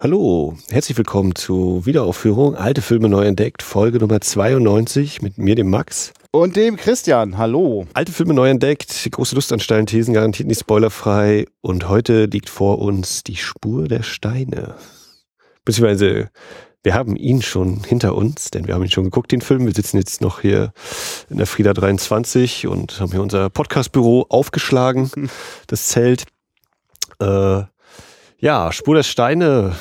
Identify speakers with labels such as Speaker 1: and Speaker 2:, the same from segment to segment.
Speaker 1: Hallo, herzlich willkommen zu Wiederaufführung Alte Filme neu entdeckt, Folge Nummer 92 mit mir, dem Max.
Speaker 2: Und dem Christian, hallo.
Speaker 1: Alte Filme neu entdeckt, große Lust an steilen Thesen, garantiert nicht spoilerfrei. Und heute liegt vor uns die Spur der Steine. Beziehungsweise, wir haben ihn schon hinter uns, denn wir haben ihn schon geguckt, den Film. Wir sitzen jetzt noch hier in der Frieda 23 und haben hier unser Podcastbüro aufgeschlagen, das Zelt. Äh, ja, Spur der Steine.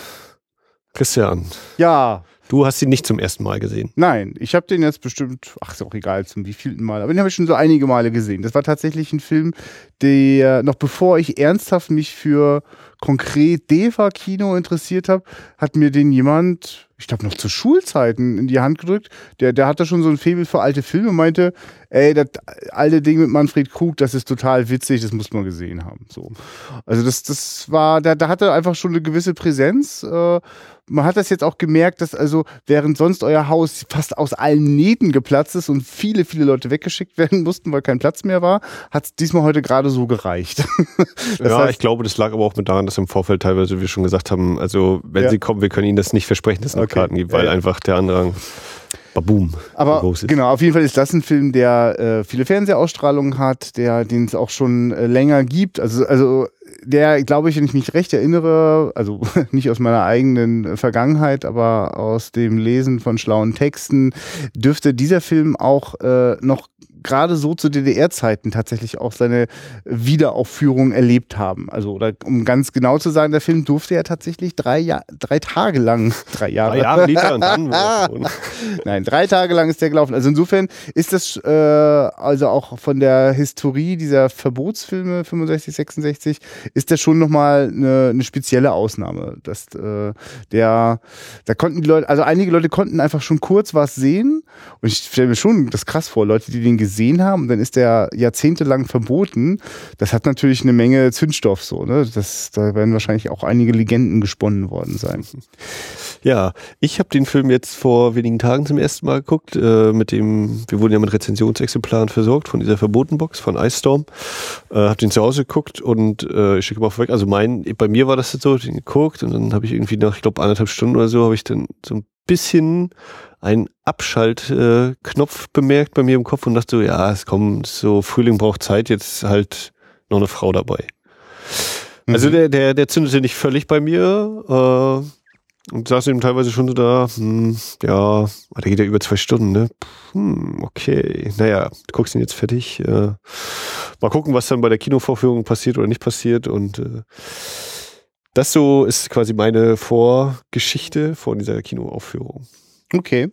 Speaker 1: Christian.
Speaker 2: Ja.
Speaker 1: Du hast ihn nicht zum ersten Mal gesehen.
Speaker 2: Nein, ich habe den jetzt bestimmt, ach ist auch egal zum wievielten Mal, aber den habe ich schon so einige Male gesehen. Das war tatsächlich ein Film, der noch bevor ich ernsthaft mich für konkret Deva-Kino interessiert habe, hat mir den jemand, ich glaube noch zu Schulzeiten, in die Hand gedrückt. Der, der hatte schon so ein Faible für alte Filme und meinte, ey, das alte Ding mit Manfred Krug, das ist total witzig, das muss man gesehen haben. So. Also das, das war, da, da hatte einfach schon eine gewisse Präsenz. Äh, man hat das jetzt auch gemerkt, dass also während sonst euer Haus fast aus allen Nähten geplatzt ist und viele, viele Leute weggeschickt werden mussten, weil kein Platz mehr war, hat es diesmal heute gerade so gereicht.
Speaker 1: ja, heißt, ich glaube, das lag aber auch mit daran, dass im Vorfeld teilweise wir schon gesagt haben, also wenn ja. sie kommen, wir können ihnen das nicht versprechen, dass es noch okay. Karten gibt, weil ja. einfach der Andrang Boom.
Speaker 2: Aber genau, auf jeden Fall ist das ein Film, der äh, viele Fernsehausstrahlungen hat, der den es auch schon äh, länger gibt. Also, also der, glaube ich, wenn ich mich recht erinnere, also nicht aus meiner eigenen Vergangenheit, aber aus dem Lesen von schlauen Texten, dürfte dieser Film auch äh, noch gerade so zu DDR-Zeiten tatsächlich auch seine Wiederaufführung erlebt haben. Also, oder um ganz genau zu sagen, der Film durfte ja tatsächlich drei, Jahr, drei Tage lang, drei Jahre. Drei
Speaker 1: Jahre lief er und dann
Speaker 2: Nein, drei Tage lang ist der gelaufen. Also insofern ist das äh, also auch von der Historie dieser Verbotsfilme 65, 66 ist das schon nochmal eine, eine spezielle Ausnahme. Dass, äh, der, da konnten die Leute, also einige Leute konnten einfach schon kurz was sehen und ich stelle mir schon das krass vor, Leute, die den gesehen gesehen haben dann ist der jahrzehntelang verboten. Das hat natürlich eine Menge Zündstoff so. Ne? Das, da werden wahrscheinlich auch einige Legenden gesponnen worden sein.
Speaker 1: Ja, ich habe den Film jetzt vor wenigen Tagen zum ersten Mal geguckt. Äh, mit dem, wir wurden ja mit Rezensionsexemplaren versorgt von dieser Verbotenbox von Ice Storm. Äh, habe den zu Hause geguckt und äh, ich schicke mal vorweg. Also mein, bei mir war das so, den geguckt und dann habe ich irgendwie nach, ich glaube anderthalb Stunden oder so, habe ich dann so ein bisschen einen Abschaltknopf bemerkt bei mir im Kopf und dachte so, ja, es kommt so, Frühling braucht Zeit, jetzt halt noch eine Frau dabei. Mhm. Also der, der, der zündete nicht völlig bei mir äh, und saß eben teilweise schon so da, hm, ja, der geht ja über zwei Stunden, ne? Hm, okay, naja, du guckst ihn jetzt fertig. Äh, mal gucken, was dann bei der Kinovorführung passiert oder nicht passiert und äh, das so ist quasi meine Vorgeschichte von dieser Kinoaufführung.
Speaker 2: Okay.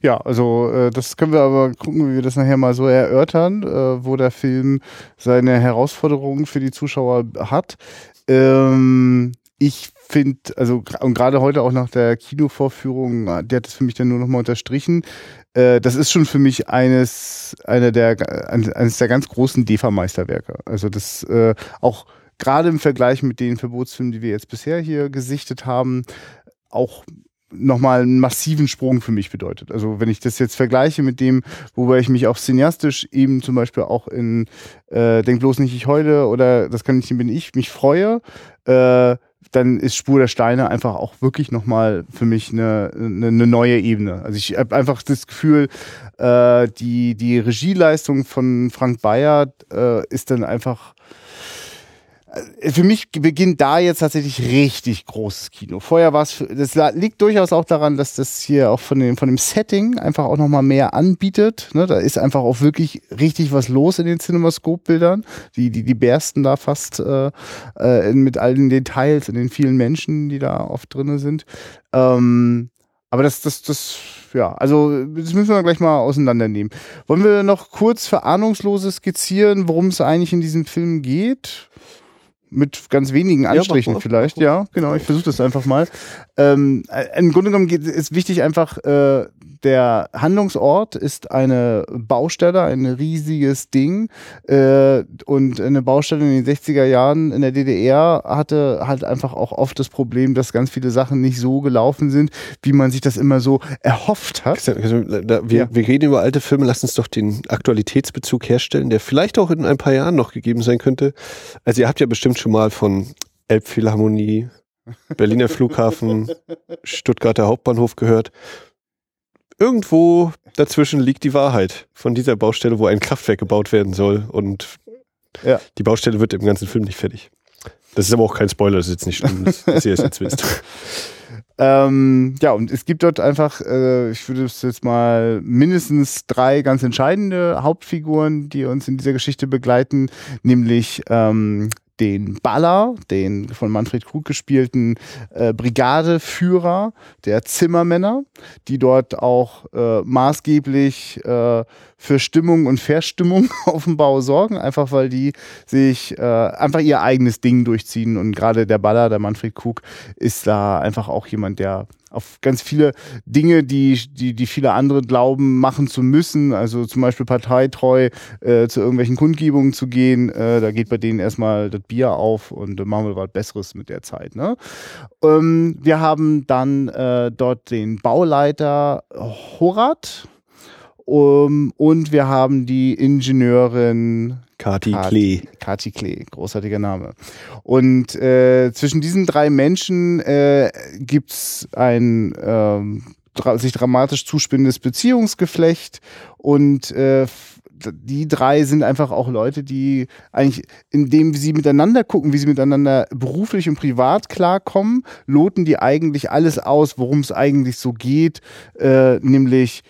Speaker 2: Ja, also äh, das können wir aber gucken, wie wir das nachher mal so erörtern, äh, wo der Film seine Herausforderungen für die Zuschauer hat. Ähm, ich finde, also und gerade heute auch nach der Kinovorführung, äh, der hat es für mich dann nur nochmal unterstrichen. Äh, das ist schon für mich eines, einer der, eines der ganz großen DEFA-Meisterwerke. Also das äh, auch gerade im Vergleich mit den Verbotsfilmen, die wir jetzt bisher hier gesichtet haben, auch nochmal einen massiven Sprung für mich bedeutet. Also wenn ich das jetzt vergleiche mit dem, wobei ich mich auch cineastisch eben zum Beispiel auch in äh, Denk bloß nicht, ich heule oder das kann nicht, bin ich, mich freue, äh, dann ist Spur der Steine einfach auch wirklich nochmal für mich eine, eine, eine neue Ebene. Also ich habe einfach das Gefühl, äh, die, die Regieleistung von Frank Bayer äh, ist dann einfach für mich beginnt da jetzt tatsächlich richtig großes Kino. Vorher war es, das liegt durchaus auch daran, dass das hier auch von dem, von dem Setting einfach auch nochmal mehr anbietet. Ne, da ist einfach auch wirklich richtig was los in den Cinemascope-Bildern. Die, die, die bersten da fast äh, äh, mit all den Details und den vielen Menschen, die da oft drinne sind. Ähm, aber das, das, das, ja, also das müssen wir gleich mal auseinandernehmen. Wollen wir noch kurz für Ahnungslose skizzieren, worum es eigentlich in diesem Film geht? Mit ganz wenigen Anstrichen ja, vielleicht, ja, genau, ich versuche das einfach mal. Ähm, äh, Im Grunde genommen geht, ist wichtig einfach, äh, der Handlungsort ist eine Baustelle, ein riesiges Ding. Äh, und eine Baustelle in den 60er Jahren in der DDR hatte halt einfach auch oft das Problem, dass ganz viele Sachen nicht so gelaufen sind, wie man sich das immer so erhofft hat.
Speaker 1: Wir, ja. wir reden über alte Filme, lass uns doch den Aktualitätsbezug herstellen, der vielleicht auch in ein paar Jahren noch gegeben sein könnte. Also ihr habt ja bestimmt schon mal von Elbphilharmonie Berliner Flughafen, Stuttgarter Hauptbahnhof gehört. Irgendwo dazwischen liegt die Wahrheit von dieser Baustelle, wo ein Kraftwerk gebaut werden soll. Und ja. die Baustelle wird im ganzen Film nicht fertig. Das ist aber auch kein Spoiler, das ist jetzt nicht schlimm, dass ihr es jetzt wisst.
Speaker 2: Ähm, ja, und es gibt dort einfach, äh, ich würde es jetzt mal mindestens drei ganz entscheidende Hauptfiguren, die uns in dieser Geschichte begleiten, nämlich ähm, den Baller, den von Manfred Krug gespielten äh, Brigadeführer der Zimmermänner, die dort auch äh, maßgeblich äh, für Stimmung und Verstimmung auf dem Bau sorgen, einfach weil die sich äh, einfach ihr eigenes Ding durchziehen. Und gerade der Baller, der Manfred Krug, ist da einfach auch jemand, der auf ganz viele Dinge, die, die, die viele andere glauben, machen zu müssen. Also zum Beispiel parteitreu äh, zu irgendwelchen Kundgebungen zu gehen. Äh, da geht bei denen erstmal das Bier auf und äh, machen wir was Besseres mit der Zeit. Ne? Ähm, wir haben dann äh, dort den Bauleiter Horat. Um, und wir haben die Ingenieurin
Speaker 1: Kati Klee.
Speaker 2: Kati Klee, großartiger Name. Und äh, zwischen diesen drei Menschen äh, gibt es ein ähm, dra sich dramatisch zuspinnendes Beziehungsgeflecht und äh, die drei sind einfach auch Leute, die eigentlich, indem sie miteinander gucken, wie sie miteinander beruflich und privat klarkommen, loten die eigentlich alles aus, worum es eigentlich so geht, äh, nämlich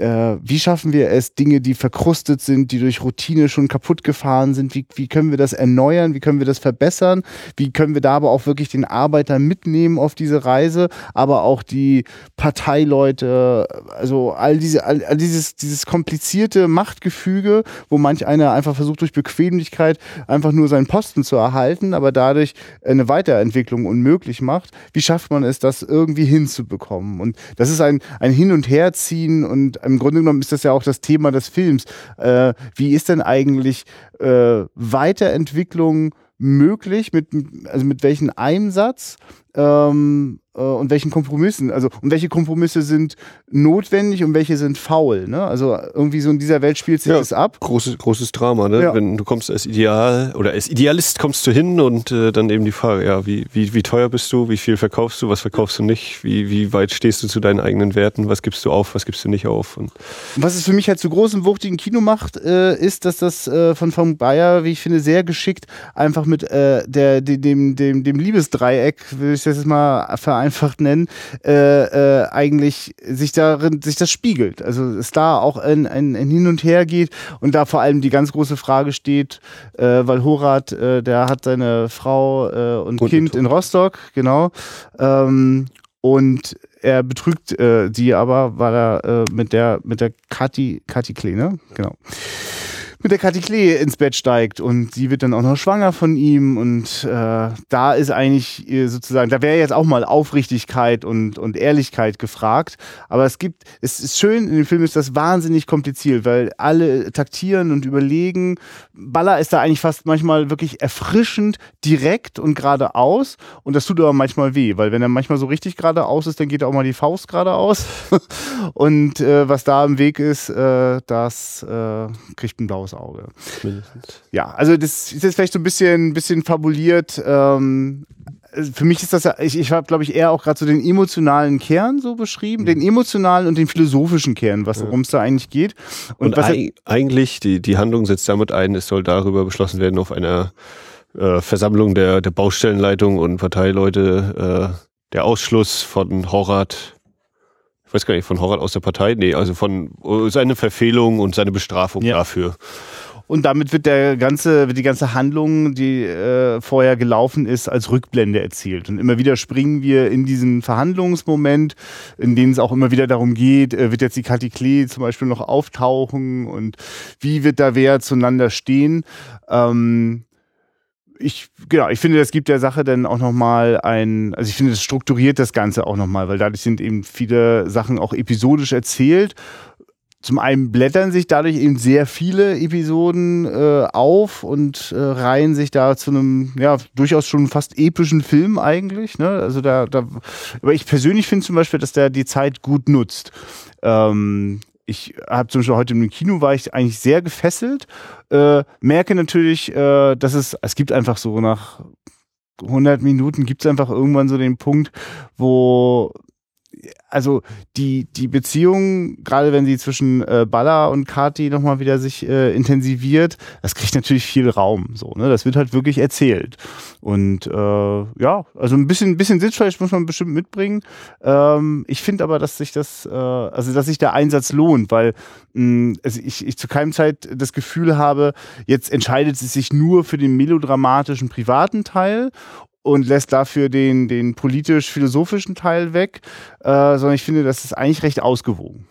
Speaker 2: äh, wie schaffen wir es, Dinge, die verkrustet sind, die durch Routine schon kaputt gefahren sind, wie, wie können wir das erneuern, wie können wir das verbessern, wie können wir da aber auch wirklich den Arbeiter mitnehmen auf diese Reise, aber auch die Parteileute, also all diese, all, all dieses, dieses komplizierte Machtgefüge, wo manch einer einfach versucht durch Bequemlichkeit einfach nur seinen Posten zu erhalten, aber dadurch eine Weiterentwicklung unmöglich macht. Wie schafft man es, das irgendwie hinzubekommen? Und das ist ein, ein Hin- und Herziehen und im Grunde genommen ist das ja auch das Thema des Films. Äh, wie ist denn eigentlich äh, Weiterentwicklung möglich? Mit, also mit welchem Einsatz? Ähm, äh, und welchen Kompromissen, also und welche Kompromisse sind notwendig und welche sind faul. Ne? Also irgendwie so in dieser Welt spielt sich ja, das ab.
Speaker 1: Großes, großes Drama, ne? Ja. Wenn du kommst als Ideal oder als Idealist kommst du hin und äh, dann eben die Frage, ja, wie, wie, wie teuer bist du, wie viel verkaufst du, was verkaufst du nicht, wie, wie weit stehst du zu deinen eigenen Werten, was gibst du auf, was gibst du nicht auf. Und
Speaker 2: was es für mich halt zu großem, wuchtigen Kino macht, äh, ist, dass das äh, von Frank Bayer, wie ich finde, sehr geschickt einfach mit äh, der, dem, dem, dem Liebesdreieck, will ich das jetzt mal vereinfacht nennen, äh, äh, eigentlich sich darin, sich das spiegelt. Also es da auch ein, ein, ein Hin und Her geht und da vor allem die ganz große Frage steht, äh, weil Horat, äh, der hat seine Frau äh, und, und Kind in Rostock, genau. Ähm, und er betrügt äh, sie aber, weil er äh, mit der mit der Kati Kati Klee, ne? Genau mit der Kathi Klee ins Bett steigt und sie wird dann auch noch schwanger von ihm und äh, da ist eigentlich sozusagen, da wäre jetzt auch mal Aufrichtigkeit und, und Ehrlichkeit gefragt, aber es gibt, es ist schön, in dem Film ist das wahnsinnig kompliziert, weil alle taktieren und überlegen, Baller ist da eigentlich fast manchmal wirklich erfrischend direkt und geradeaus. Und das tut aber manchmal weh, weil wenn er manchmal so richtig geradeaus ist, dann geht auch mal die Faust geradeaus. Und äh, was da im Weg ist, äh, das äh, kriegt ein blaues aufs Auge. Mindestens. Ja, also das ist jetzt vielleicht so ein bisschen, bisschen fabuliert. Ähm, für mich ist das ja, ich, ich habe, glaube ich, eher auch gerade so den emotionalen Kern so beschrieben, mhm. den emotionalen und den philosophischen Kern, was worum es da eigentlich geht.
Speaker 1: Und, und eig eigentlich, die, die Handlung setzt damit ein, es soll darüber beschlossen werden auf einer äh, Versammlung der, der Baustellenleitung und Parteileute, äh, der Ausschluss von Horat ich weiß gar nicht, von Horat aus der Partei? Nee, also von äh, seine Verfehlung und seine Bestrafung ja. dafür.
Speaker 2: Und damit wird der ganze, wird die ganze Handlung, die äh, vorher gelaufen ist, als Rückblende erzielt. Und immer wieder springen wir in diesen Verhandlungsmoment, in dem es auch immer wieder darum geht, äh, wird jetzt die Kathi Klee zum Beispiel noch auftauchen und wie wird da wer zueinander stehen. Ähm, ich, genau, ich finde, das gibt der Sache dann auch nochmal ein, also ich finde, das strukturiert das Ganze auch nochmal, weil dadurch sind eben viele Sachen auch episodisch erzählt. Zum einen blättern sich dadurch eben sehr viele Episoden äh, auf und äh, reihen sich da zu einem, ja, durchaus schon fast epischen Film eigentlich. Ne? Also da, da, aber ich persönlich finde zum Beispiel, dass der die Zeit gut nutzt. Ähm, ich habe zum Beispiel heute im Kino war ich eigentlich sehr gefesselt. Äh, merke natürlich, äh, dass es, es gibt einfach so nach 100 Minuten gibt es einfach irgendwann so den Punkt, wo also die, die Beziehung, gerade wenn sie zwischen äh, Baller und Kati nochmal wieder sich äh, intensiviert, das kriegt natürlich viel Raum. So, ne? Das wird halt wirklich erzählt. Und äh, ja, also ein bisschen, bisschen Sitzfleisch muss man bestimmt mitbringen. Ähm, ich finde aber, dass sich das, äh, also dass sich der Einsatz lohnt, weil mh, also ich, ich zu keinem Zeit das Gefühl habe, jetzt entscheidet sie sich nur für den melodramatischen privaten Teil und lässt dafür den, den politisch-philosophischen Teil weg, äh, sondern ich finde, das ist eigentlich recht ausgewogen.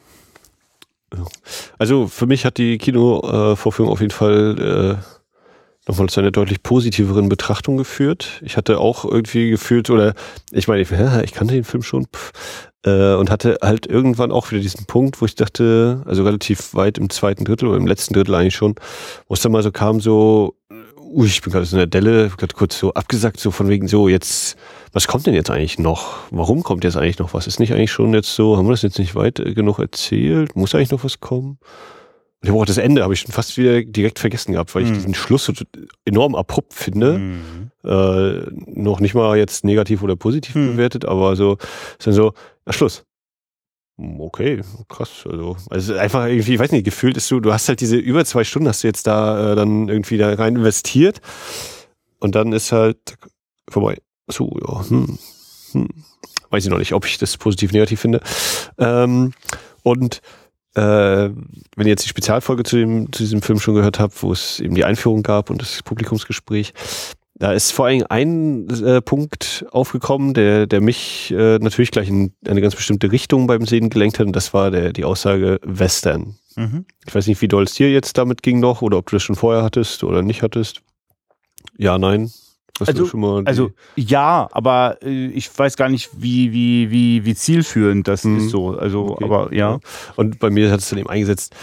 Speaker 1: Also für mich hat die Kinovorführung auf jeden Fall äh, nochmal zu einer deutlich positiveren Betrachtung geführt. Ich hatte auch irgendwie gefühlt, oder ich meine, ich, ich kannte den Film schon, pff, äh, und hatte halt irgendwann auch wieder diesen Punkt, wo ich dachte, also relativ weit im zweiten Drittel oder im letzten Drittel eigentlich schon, wo es dann mal so kam, so, ui, ich bin gerade so in der Delle, gerade kurz so abgesagt, so von wegen so, jetzt, was kommt denn jetzt eigentlich noch? Warum kommt jetzt eigentlich noch was? Ist nicht eigentlich schon jetzt so, haben wir das jetzt nicht weit äh, genug erzählt? Muss eigentlich noch was kommen? Und ich habe auch das Ende, habe ich schon fast wieder direkt vergessen gehabt, weil ich mhm. diesen Schluss so enorm abrupt finde. Mhm. Äh, noch nicht mal jetzt negativ oder positiv mhm. bewertet, aber so, ist dann so, na Schluss. Okay, krass. Also, also einfach irgendwie, ich weiß nicht, gefühlt ist du, du hast halt diese über zwei Stunden hast du jetzt da äh, dann irgendwie da rein investiert und dann ist halt vorbei. So, ja, hm, hm. weiß ich noch nicht, ob ich das positiv negativ finde. Ähm, und äh, wenn ihr jetzt die Spezialfolge zu, dem, zu diesem Film schon gehört habt, wo es eben die Einführung gab und das Publikumsgespräch, da ist vor allem ein äh, Punkt aufgekommen, der, der mich äh, natürlich gleich in eine ganz bestimmte Richtung beim Sehen gelenkt hat, und das war der, die Aussage Western. Mhm. Ich weiß nicht, wie doll es dir jetzt damit ging noch, oder ob du das schon vorher hattest oder nicht hattest. Ja, nein.
Speaker 2: also, also ja, aber äh, ich weiß gar nicht, wie, wie, wie, wie zielführend das mhm. ist so. Also, okay. aber ja.
Speaker 1: Und bei mir hat es dann eben eingesetzt,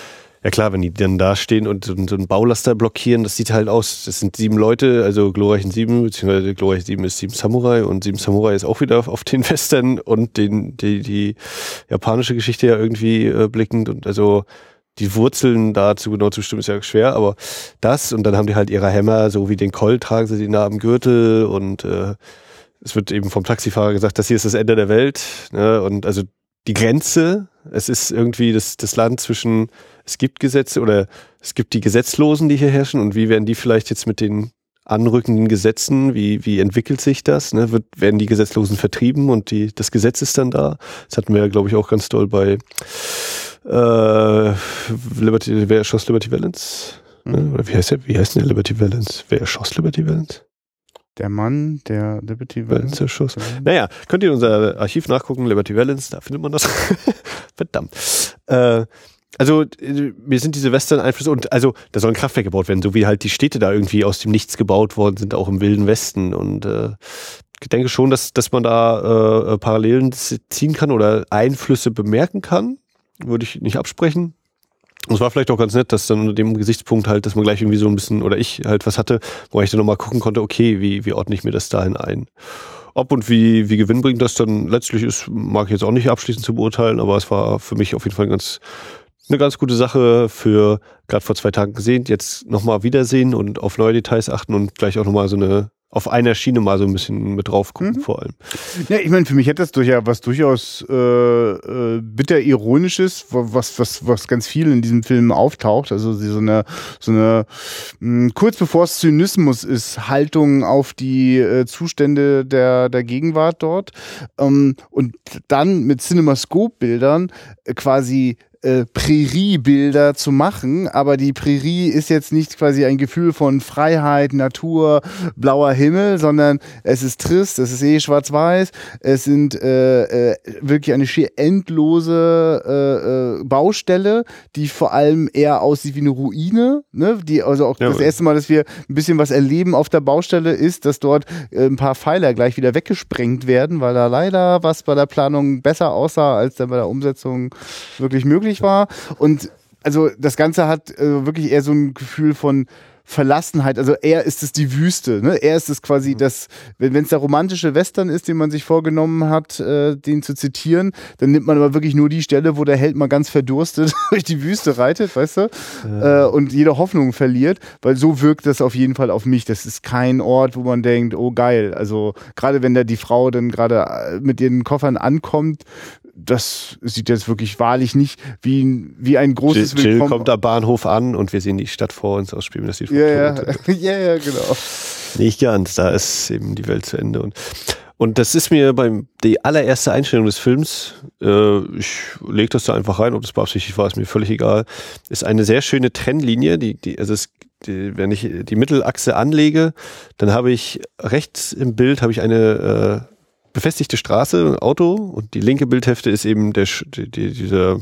Speaker 1: ja klar, wenn die dann da stehen und so, einen Baulaster blockieren, das sieht halt aus, das sind sieben Leute, also glorreichen sieben, beziehungsweise glorreich sieben ist sieben Samurai und sieben Samurai ist auch wieder auf den Western und den, die, die japanische Geschichte ja irgendwie äh, blickend und also die Wurzeln dazu genau zu bestimmen ist ja schwer, aber das und dann haben die halt ihre Hämmer, so wie den Colt tragen sie den da am Gürtel und äh, es wird eben vom Taxifahrer gesagt, das hier ist das Ende der Welt ne? und also die Grenze, es ist irgendwie das, das Land zwischen es gibt Gesetze oder es gibt die Gesetzlosen, die hier herrschen und wie werden die vielleicht jetzt mit den anrückenden Gesetzen, wie, wie entwickelt sich das? Ne? Wird, werden die Gesetzlosen vertrieben und die, das Gesetz ist dann da? Das hatten wir ja, glaube ich, auch ganz doll bei äh, Liberty, wer erschoss Liberty Valance? Mhm. Oder wie heißt der? Wie heißt denn der Liberty Valance? Wer erschoss Liberty Valance?
Speaker 2: Der Mann, der Liberty Valance.
Speaker 1: Naja, könnt ihr in unser Archiv nachgucken, Liberty Valance, da findet man das. Verdammt. Äh, also mir sind diese Western-Einflüsse und also da sollen Kraftwerke gebaut werden, so wie halt die Städte da irgendwie aus dem Nichts gebaut worden sind, auch im Wilden Westen. Und äh, ich denke schon, dass, dass man da äh Parallelen ziehen kann oder Einflüsse bemerken kann. Würde ich nicht absprechen. Und es war vielleicht auch ganz nett, dass dann unter dem Gesichtspunkt halt, dass man gleich irgendwie so ein bisschen, oder ich halt was hatte, wo ich dann nochmal gucken konnte, okay, wie, wie ordne ich mir das dahin ein? Ob und wie, wie gewinnbringend das dann letztlich ist, mag ich jetzt auch nicht abschließend zu beurteilen, aber es war für mich auf jeden Fall ganz eine ganz gute Sache für gerade vor zwei Tagen gesehen, jetzt nochmal wiedersehen und auf neue Details achten und gleich auch nochmal so eine auf einer Schiene mal so ein bisschen mit drauf gucken, mhm. vor allem.
Speaker 2: Ja, ich meine, für mich hat das durch ja was durchaus äh, äh, bitter ironisches, was, was, was ganz viel in diesem Film auftaucht. Also so eine, so eine mh, hm, kurz bevor es Zynismus ist, Haltung auf die äh, Zustände der, der Gegenwart dort. Ähm, und dann mit CinemaScope-Bildern äh, quasi äh, Präriebilder zu machen, aber die Prärie ist jetzt nicht quasi ein Gefühl von Freiheit, Natur, blauer Himmel, sondern es ist trist, es ist eh schwarz-weiß, es sind äh, äh, wirklich eine schier endlose äh, äh, Baustelle, die vor allem eher aussieht wie eine Ruine, ne? die also auch ja, das erste Mal, dass wir ein bisschen was erleben auf der Baustelle ist, dass dort äh, ein paar Pfeiler gleich wieder weggesprengt werden, weil da leider was bei der Planung besser aussah, als dann bei der Umsetzung wirklich möglich war. Und also das Ganze hat äh, wirklich eher so ein Gefühl von Verlassenheit. Also er ist es die Wüste. Ne? Er ist es quasi mhm. das, wenn es der romantische Western ist, den man sich vorgenommen hat, äh, den zu zitieren, dann nimmt man aber wirklich nur die Stelle, wo der Held mal ganz verdurstet durch die Wüste reitet, weißt du? Ja. Äh, und jede Hoffnung verliert, weil so wirkt das auf jeden Fall auf mich. Das ist kein Ort, wo man denkt, oh geil. Also gerade wenn da die Frau dann gerade äh, mit ihren Koffern ankommt, das sieht jetzt wirklich wahrlich nicht wie, wie ein großes
Speaker 1: Jill, Jill kommt am Bahnhof an und wir sehen die Stadt vor uns ausspielen. Das sieht
Speaker 2: ja, ja. ja, ja, genau.
Speaker 1: Nicht ganz, da ist eben die Welt zu Ende. Und, und das ist mir beim die allererste Einstellung des Films, äh, ich lege das da einfach rein, ob das beabsichtigt war, ist mir völlig egal, ist eine sehr schöne Trennlinie, die, die, also es die, wenn ich die Mittelachse anlege, dann habe ich rechts im Bild habe ich eine äh, befestigte Straße, Auto und die linke Bildhälfte ist eben der, die, die, dieser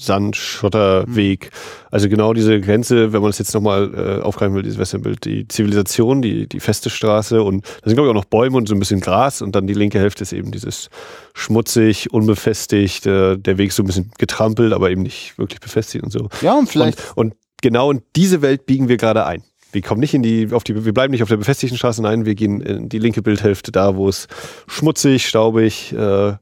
Speaker 1: Sandschotterweg. Also genau diese Grenze, wenn man es jetzt nochmal äh, aufgreifen will, dieses Westernbild, die Zivilisation, die, die feste Straße und da sind glaube ich auch noch Bäume und so ein bisschen Gras und dann die linke Hälfte ist eben dieses schmutzig, unbefestigt, äh, der Weg so ein bisschen getrampelt, aber eben nicht wirklich befestigt und so.
Speaker 2: Ja, und vielleicht.
Speaker 1: Und, und genau in diese Welt biegen wir gerade ein wir kommen nicht in die, auf die, wir bleiben nicht auf der befestigten Straße, nein, wir gehen in die linke Bildhälfte da, wo es schmutzig, staubig, äh,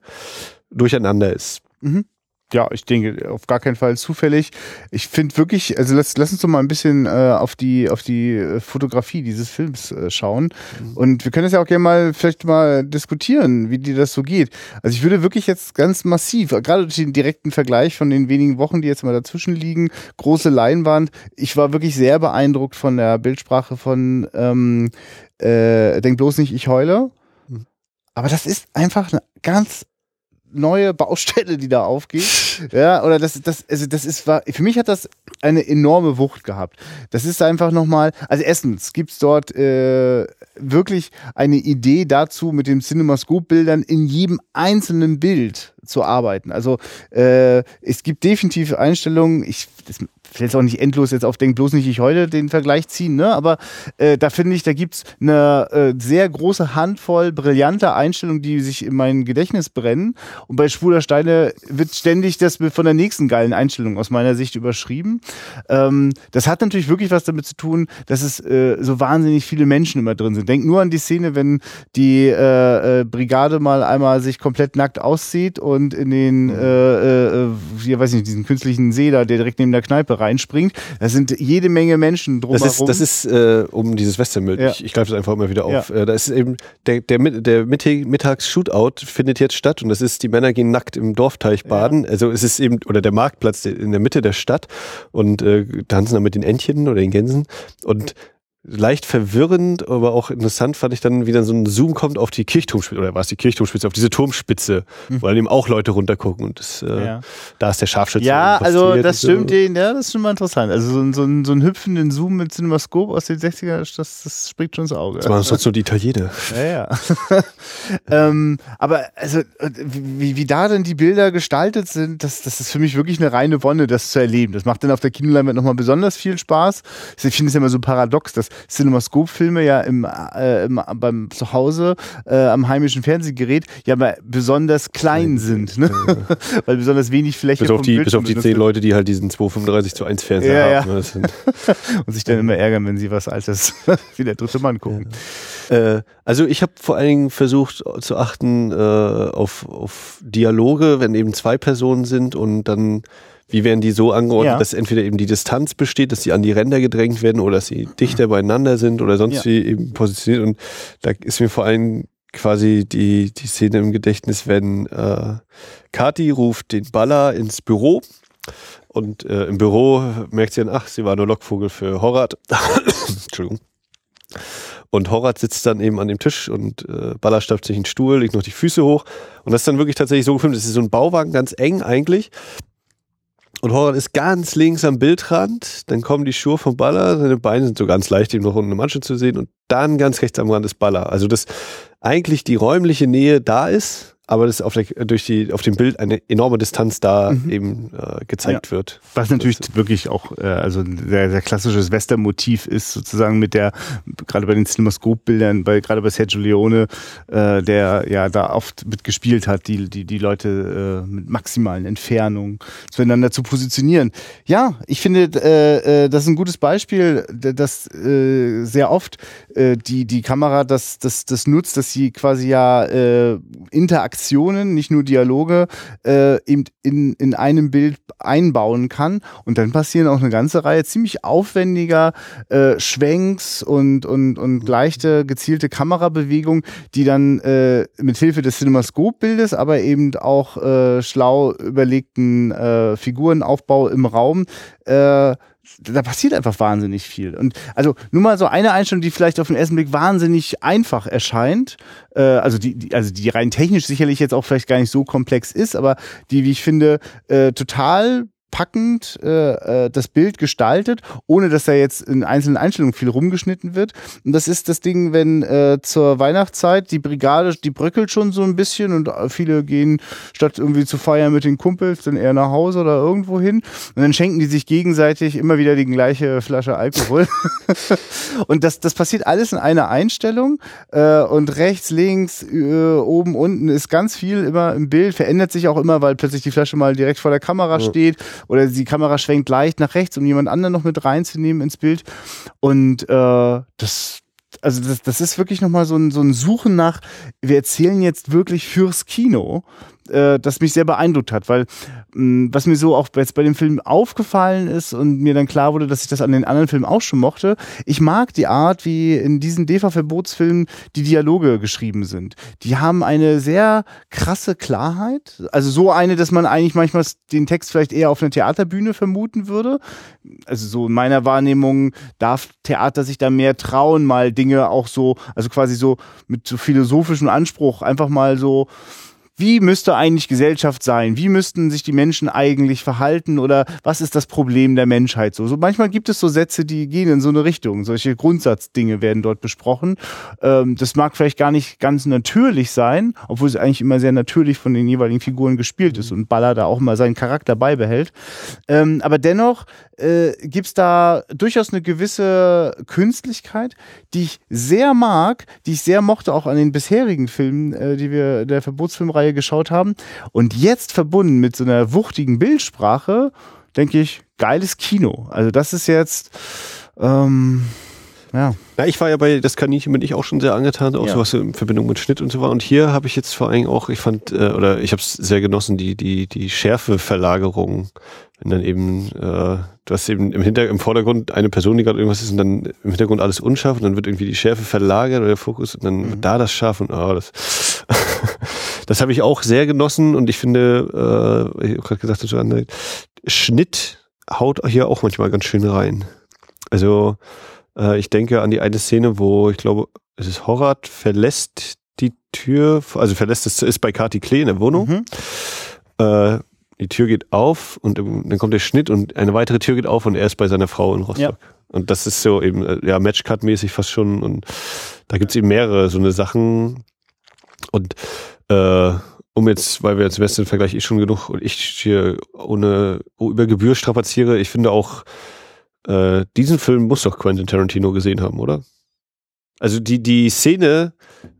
Speaker 1: durcheinander ist.
Speaker 2: Mhm ja, ich denke auf gar keinen Fall zufällig. Ich finde wirklich, also lass, lass uns doch mal ein bisschen äh, auf die auf die äh, Fotografie dieses Films äh, schauen. Mhm. Und wir können das ja auch gerne mal vielleicht mal diskutieren, wie dir das so geht. Also ich würde wirklich jetzt ganz massiv, gerade durch den direkten Vergleich von den wenigen Wochen, die jetzt mal dazwischen liegen, große Leinwand. Ich war wirklich sehr beeindruckt von der Bildsprache von ähm, äh, Denk bloß nicht, ich heule. Mhm. Aber das ist einfach eine ganz neue Baustelle, die da aufgeht. Ja, oder das, das, also das ist, für mich hat das eine enorme Wucht gehabt. Das ist einfach nochmal, also erstens gibt's dort äh, wirklich eine Idee dazu, mit den CinemaScope-Bildern in jedem einzelnen Bild zu arbeiten. Also äh, es gibt definitiv Einstellungen, ich, das will jetzt auch nicht endlos jetzt auf Denk bloß nicht ich heute den Vergleich ziehen, ne? aber äh, da finde ich, da gibt's eine äh, sehr große Handvoll brillanter Einstellungen, die sich in mein Gedächtnis brennen. Und bei Schwuler Steine wird ständig das von der nächsten geilen Einstellung aus meiner Sicht überschrieben. Ähm, das hat natürlich wirklich was damit zu tun, dass es äh, so wahnsinnig viele Menschen immer drin sind. Denk nur an die Szene, wenn die äh, äh, Brigade mal einmal sich komplett nackt auszieht und in den, mhm. äh, weiß ich nicht, diesen künstlichen See da, der direkt neben der Kneipe reinspringt. Da sind jede Menge Menschen drumherum.
Speaker 1: Das ist, das ist äh, um dieses Westernbild. Ja. Ich, ich greife das einfach immer wieder auf. Ja. Äh, da ist eben der, der, der Mittags-Shootout findet jetzt statt und das ist, die Männer gehen nackt im Dorfteich baden. Ja. Also es ist eben, oder der Marktplatz in der Mitte der Stadt und äh, tanzen dann mit den Entchen oder den Gänsen. Und leicht verwirrend, aber auch interessant fand ich dann, wie dann so ein Zoom kommt auf die Kirchturmspitze, oder war es die Kirchturmspitze, auf diese Turmspitze, mhm. wo dann eben auch Leute runtergucken und das, äh, ja. da ist der Scharfschütze.
Speaker 2: Ja, also das stimmt, so. den, ja, das ist schon mal interessant. Also so, so, ein, so ein hüpfenden Zoom mit Cinemascope aus den 60er, das, das springt schon ins Auge.
Speaker 1: Das waren sonst so die Italiener.
Speaker 2: Ja, ja. ähm, aber also, wie, wie da denn die Bilder gestaltet sind, das, das ist für mich wirklich eine reine Wonne, das zu erleben. Das macht dann auf der Kinoleinwand nochmal besonders viel Spaß. Ich finde es ja immer so paradox, dass CinemaScope-Filme ja im, äh, im, beim Zuhause äh, am heimischen Fernsehgerät ja mal besonders klein sind, ne? Ja. weil besonders wenig Fläche
Speaker 1: bis auf die, bis auf die zehn Leute, die halt diesen 235 zu 1 Fernseher ja, haben. Ja.
Speaker 2: Ne? Und sich dann immer ärgern, wenn sie was Altes wie der dritte Mann gucken.
Speaker 1: Äh, also ich habe vor allen Dingen versucht zu achten äh, auf, auf Dialoge, wenn eben zwei Personen sind und dann wie werden die so angeordnet, ja. dass entweder eben die Distanz besteht, dass sie an die Ränder gedrängt werden oder dass sie dichter beieinander sind oder sonst ja. wie eben positioniert. Und da ist mir vor allem quasi die, die Szene im Gedächtnis, wenn äh, Kati ruft den Baller ins Büro und äh, im Büro merkt sie dann, ach, sie war nur Lockvogel für Horat. Entschuldigung. Und Horat sitzt dann eben an dem Tisch und äh, Baller stapft sich einen Stuhl, legt noch die Füße hoch. Und das ist dann wirklich tatsächlich so gefilmt. Das ist so ein Bauwagen, ganz eng eigentlich. Und Horan ist ganz links am Bildrand, dann kommen die Schuhe vom Baller, seine Beine sind so ganz leicht eben noch unten im Manche zu sehen und dann ganz rechts am Rand ist Baller. Also dass eigentlich die räumliche Nähe da ist, aber das auf, der, durch die, auf dem Bild eine enorme Distanz da mhm. eben äh, gezeigt ja. wird.
Speaker 2: Was natürlich das, wirklich auch äh, also ein sehr, sehr klassisches Western-Motiv ist, sozusagen mit der, gerade bei den Cinemascope-Bildern, bei, gerade bei Sergio Leone, äh, der ja da oft mitgespielt hat, die, die, die Leute äh, mit maximalen Entfernungen zueinander zu positionieren. Ja, ich finde, äh, äh, das ist ein gutes Beispiel, dass sehr oft die, die Kamera das, das, das nutzt, dass sie quasi ja äh, Interaktionen, nicht nur Dialoge, äh, eben in, in einem Bild einbauen kann. Und dann passieren auch eine ganze Reihe ziemlich aufwendiger äh, Schwenks und, und, und leichte, gezielte Kamerabewegungen, die dann äh, mit Hilfe des Cinemascope-Bildes, aber eben auch äh, schlau überlegten äh, Figurenaufbau im Raum äh, da passiert einfach wahnsinnig viel. Und also nur mal so eine Einstellung, die vielleicht auf den ersten Blick wahnsinnig einfach erscheint, äh, also die, die, also die rein technisch sicherlich jetzt auch vielleicht gar nicht so komplex ist, aber die, wie ich finde, äh, total packend äh, äh, das Bild gestaltet, ohne dass da jetzt in einzelnen Einstellungen viel rumgeschnitten wird. Und das ist das Ding, wenn äh, zur Weihnachtszeit die Brigade, die bröckelt schon so ein bisschen und viele gehen statt irgendwie zu feiern mit den Kumpels dann eher nach Hause oder irgendwo hin. Und dann schenken die sich gegenseitig immer wieder die gleiche Flasche Alkohol. und das, das passiert alles in einer Einstellung. Äh, und rechts, links, äh, oben, unten ist ganz viel immer im Bild, verändert sich auch immer, weil plötzlich die Flasche mal direkt vor der Kamera ja. steht oder die Kamera schwenkt leicht nach rechts, um jemand anderen noch mit reinzunehmen ins Bild. Und äh, das, also das, das ist wirklich nochmal so ein, so ein Suchen nach, wir erzählen jetzt wirklich fürs Kino äh, das mich sehr beeindruckt hat, weil mh, mm, was mir so auch jetzt bei dem Film aufgefallen ist und mir dann klar wurde, dass ich das an den anderen Filmen auch schon mochte, ich mag die Art, wie in diesen DEFA-Verbotsfilmen die Dialoge geschrieben sind. Die haben eine sehr krasse Klarheit, also so eine, dass man eigentlich manchmal den Text vielleicht eher auf einer Theaterbühne vermuten würde. Also so in meiner Wahrnehmung darf Theater sich da mehr trauen, mal Dinge auch so, also quasi so mit so philosophischem Anspruch einfach mal so wie müsste eigentlich Gesellschaft sein? Wie müssten sich die Menschen eigentlich verhalten oder was ist das Problem der Menschheit so? So manchmal gibt es so Sätze, die gehen in so eine Richtung. Solche Grundsatzdinge werden dort besprochen. Ähm, das mag vielleicht gar nicht ganz natürlich sein, obwohl es eigentlich immer sehr natürlich von den jeweiligen Figuren gespielt ist und Baller da auch immer seinen Charakter beibehält. Ähm, aber dennoch äh, gibt es da durchaus eine gewisse Künstlichkeit, die ich sehr mag, die ich sehr mochte, auch an den bisherigen Filmen, äh, die wir der Verbotsfilmreihe geschaut haben. Und jetzt verbunden mit so einer wuchtigen Bildsprache, denke ich, geiles Kino. Also das ist jetzt, ähm, ja.
Speaker 1: Ja, ich war ja bei das Kaninchen bin ich auch schon sehr angetan, auch ja. so was in Verbindung mit Schnitt und so war. Und hier habe ich jetzt vor allem auch, ich fand, äh, oder ich habe es sehr genossen, die, die, die Schärfeverlagerung. Wenn dann eben, äh, du hast eben im Hinter, im Vordergrund eine Person, die gerade irgendwas ist und dann im Hintergrund alles unscharf und dann wird irgendwie die Schärfe verlagert oder der Fokus und dann mhm. da das scharf und oh, das, das habe ich auch sehr genossen und ich finde, äh, ich habe gerade gesagt, so Schnitt haut hier auch manchmal ganz schön rein. Also äh, ich denke an die eine Szene, wo ich glaube, es ist Horat verlässt die Tür, also verlässt es, ist bei Kati Klee in der Wohnung. Mhm. Äh, die Tür geht auf und dann kommt der Schnitt und eine weitere Tür geht auf und er ist bei seiner Frau in Rostock. Ja. Und das ist so eben, äh, ja, Matchcut-mäßig fast schon. Und da gibt's eben mehrere so eine Sachen. Und äh, um jetzt, weil wir jetzt Western-Vergleich eh schon genug und ich hier ohne über Gebühr strapaziere, ich finde auch, äh, diesen Film muss doch Quentin Tarantino gesehen haben, oder? Also die, die Szene,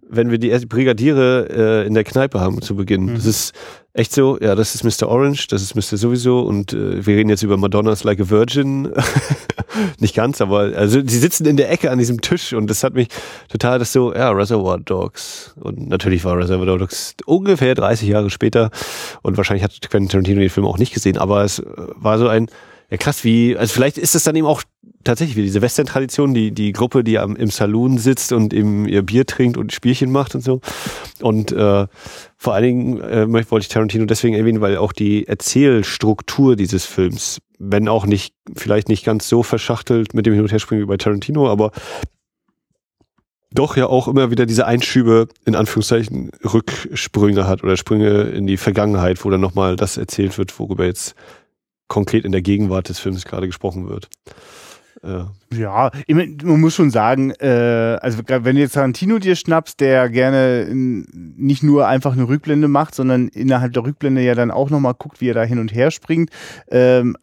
Speaker 1: wenn wir die Brigadiere äh, in der Kneipe haben zu Beginn, mhm. das ist echt so, ja, das ist Mr. Orange, das ist Mr. Sowieso und äh, wir reden jetzt über Madonna's Like a Virgin. Nicht ganz, aber also die sitzen in der Ecke an diesem Tisch und das hat mich total das so, ja, Reservoir Dogs. Und natürlich war Reservoir Dogs ungefähr 30 Jahre später und wahrscheinlich hat Quentin Tarantino den Film auch nicht gesehen, aber es war so ein ja, krass, wie, also vielleicht ist es dann eben auch tatsächlich wie diese Western-Tradition, die, die Gruppe, die am, im Saloon sitzt und eben ihr Bier trinkt und Spielchen macht und so. Und äh, vor allen Dingen äh, wollte ich Tarantino deswegen erwähnen, weil auch die Erzählstruktur dieses Films, wenn auch nicht, vielleicht nicht ganz so verschachtelt mit dem Hin- und Herspringen wie bei Tarantino, aber doch ja auch immer wieder diese Einschübe, in Anführungszeichen, Rücksprünge hat oder Sprünge in die Vergangenheit, wo dann nochmal das erzählt wird, worüber jetzt konkret in der Gegenwart des Films gerade gesprochen wird.
Speaker 2: Ja, ja man muss schon sagen, äh, also wenn du jetzt Tarantino dir schnappst, der gerne nicht nur einfach eine Rückblende macht, sondern innerhalb der Rückblende ja dann auch nochmal guckt, wie er da hin und her springt, ähm,